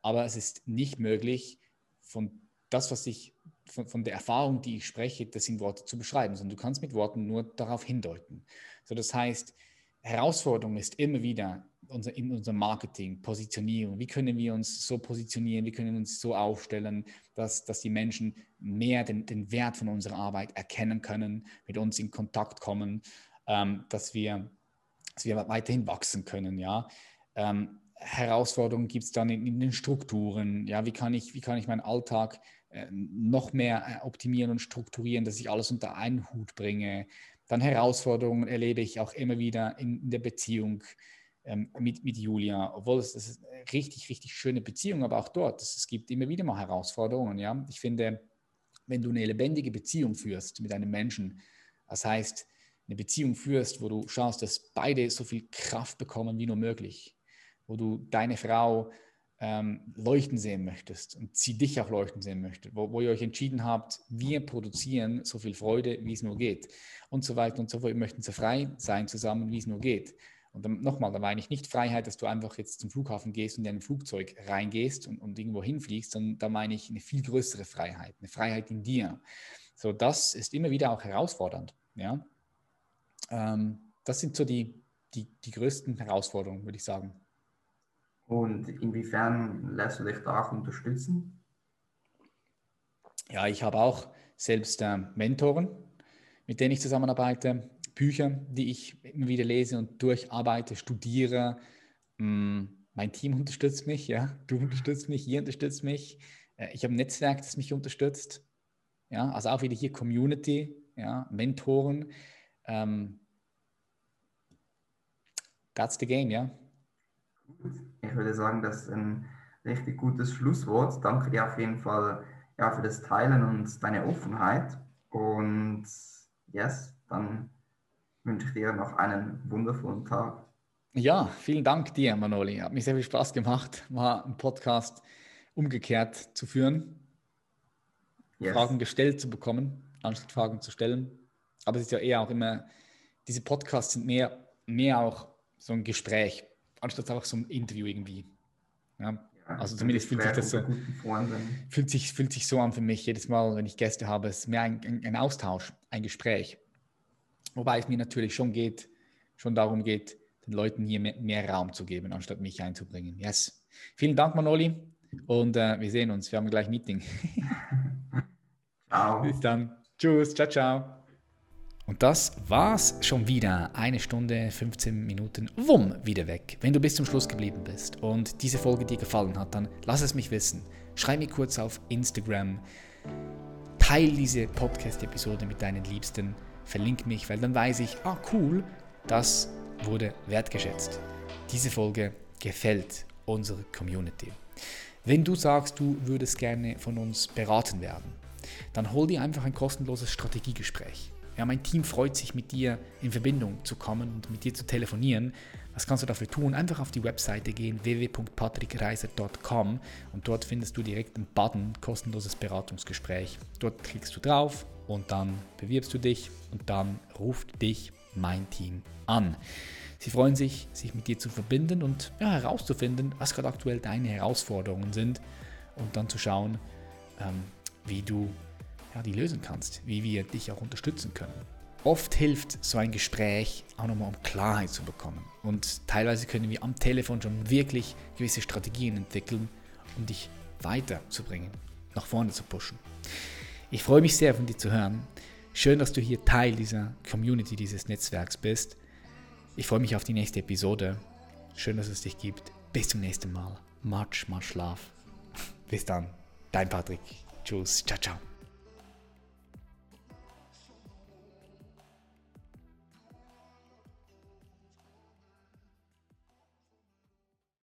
aber es ist nicht möglich, von das, was ich, von, von, der Erfahrung, die ich spreche, das in Worte zu beschreiben, sondern du kannst mit Worten nur darauf hindeuten. So, das heißt, Herausforderung ist immer wieder unser, in unserem Marketing, Positionierung. Wie können wir uns so positionieren? Wie können wir uns so aufstellen, dass, dass die Menschen mehr den, den Wert von unserer Arbeit erkennen können, mit uns in Kontakt kommen, ähm, dass, wir, dass wir weiterhin wachsen können. Ja? Ähm, Herausforderungen gibt es dann in, in, den Strukturen. Ja? Wie, kann ich, wie kann ich meinen Alltag äh, noch mehr äh, optimieren und strukturieren, dass ich alles unter einen Hut bringe? Dann Herausforderungen erlebe ich auch immer wieder in, in der Beziehung ähm, mit, mit Julia, obwohl es das ist eine richtig, richtig schöne Beziehung, aber auch dort, es, gibt immer wieder mal Herausforderungen. Ja? Ich finde, wenn du eine lebendige Beziehung führst mit einem Menschen, das heißt, eine Beziehung führst, wo du schaust, dass beide so viel Kraft bekommen wie nur möglich, wo du deine Frau ähm, leuchten sehen möchtest und sie dich auch leuchten sehen möchte, wo, wo ihr euch entschieden habt, wir produzieren so viel Freude, wie es nur geht und so weiter und so fort. Wir möchten so frei sein zusammen, wie es nur geht. Und dann nochmal, da meine ich nicht Freiheit, dass du einfach jetzt zum Flughafen gehst und in ein Flugzeug reingehst und, und irgendwo hinfliegst, sondern da meine ich eine viel größere Freiheit, eine Freiheit in dir. So, das ist immer wieder auch herausfordernd. Ja? Ähm, das sind so die, die, die größten Herausforderungen, würde ich sagen. Und inwiefern lässt du dich da auch unterstützen? Ja, ich habe auch selbst äh, Mentoren, mit denen ich zusammenarbeite. Bücher, die ich immer wieder lese und durcharbeite, studiere. Mm, mein Team unterstützt mich, ja, du unterstützt mich, ihr unterstützt mich. Äh, ich habe ein Netzwerk, das mich unterstützt. Ja, also auch wieder hier Community, ja, Mentoren. Ähm, that's the game, ja. Ich würde sagen, das ist ein richtig gutes Schlusswort. Danke dir auf jeden Fall ja, für das Teilen und deine Offenheit. Und yes, dann wünsche dir noch einen wundervollen Tag. Ja, vielen Dank dir, Manoli. Hat mir sehr viel Spaß gemacht, mal einen Podcast umgekehrt zu führen, yes. Fragen gestellt zu bekommen, anstatt Fragen zu stellen. Aber es ist ja eher auch immer, diese Podcasts sind mehr, mehr auch so ein Gespräch, anstatt einfach so ein Interview irgendwie. Ja, also zumindest fühlt sich das so, fühlt sich, fühlt sich so an für mich jedes Mal, wenn ich Gäste habe. Es ist mehr ein, ein, ein Austausch, ein Gespräch. Wobei es mir natürlich schon geht, schon darum geht, den Leuten hier mehr, mehr Raum zu geben, anstatt mich einzubringen. Yes. Vielen Dank, Manoli. Und äh, wir sehen uns. Wir haben gleich ein Meeting. [LAUGHS] ciao. Bis dann. Tschüss. Ciao, ciao. Und das war's schon wieder. Eine Stunde, 15 Minuten, wumm, wieder weg. Wenn du bis zum Schluss geblieben bist und diese Folge dir gefallen hat, dann lass es mich wissen. Schreib mir kurz auf Instagram. Teil diese Podcast-Episode mit deinen Liebsten. Verlink mich, weil dann weiß ich, ah cool, das wurde wertgeschätzt. Diese Folge gefällt unserer Community. Wenn du sagst, du würdest gerne von uns beraten werden, dann hol dir einfach ein kostenloses Strategiegespräch. Ja, mein Team freut sich, mit dir in Verbindung zu kommen und mit dir zu telefonieren. Was kannst du dafür tun? Einfach auf die Webseite gehen, www.patrickreiser.com und dort findest du direkt einen Button, kostenloses Beratungsgespräch. Dort klickst du drauf und dann bewirbst du dich und dann ruft dich mein Team an. Sie freuen sich, sich mit dir zu verbinden und ja, herauszufinden, was gerade aktuell deine Herausforderungen sind und dann zu schauen, ähm, wie du ja, die lösen kannst, wie wir dich auch unterstützen können. Oft hilft so ein Gespräch auch nochmal, um Klarheit zu bekommen. Und teilweise können wir am Telefon schon wirklich gewisse Strategien entwickeln, um dich weiterzubringen, nach vorne zu pushen. Ich freue mich sehr, von dir zu hören. Schön, dass du hier Teil dieser Community, dieses Netzwerks bist. Ich freue mich auf die nächste Episode. Schön, dass es dich gibt. Bis zum nächsten Mal. Much, much love. Bis dann. Dein Patrick. Tschüss. Ciao, ciao.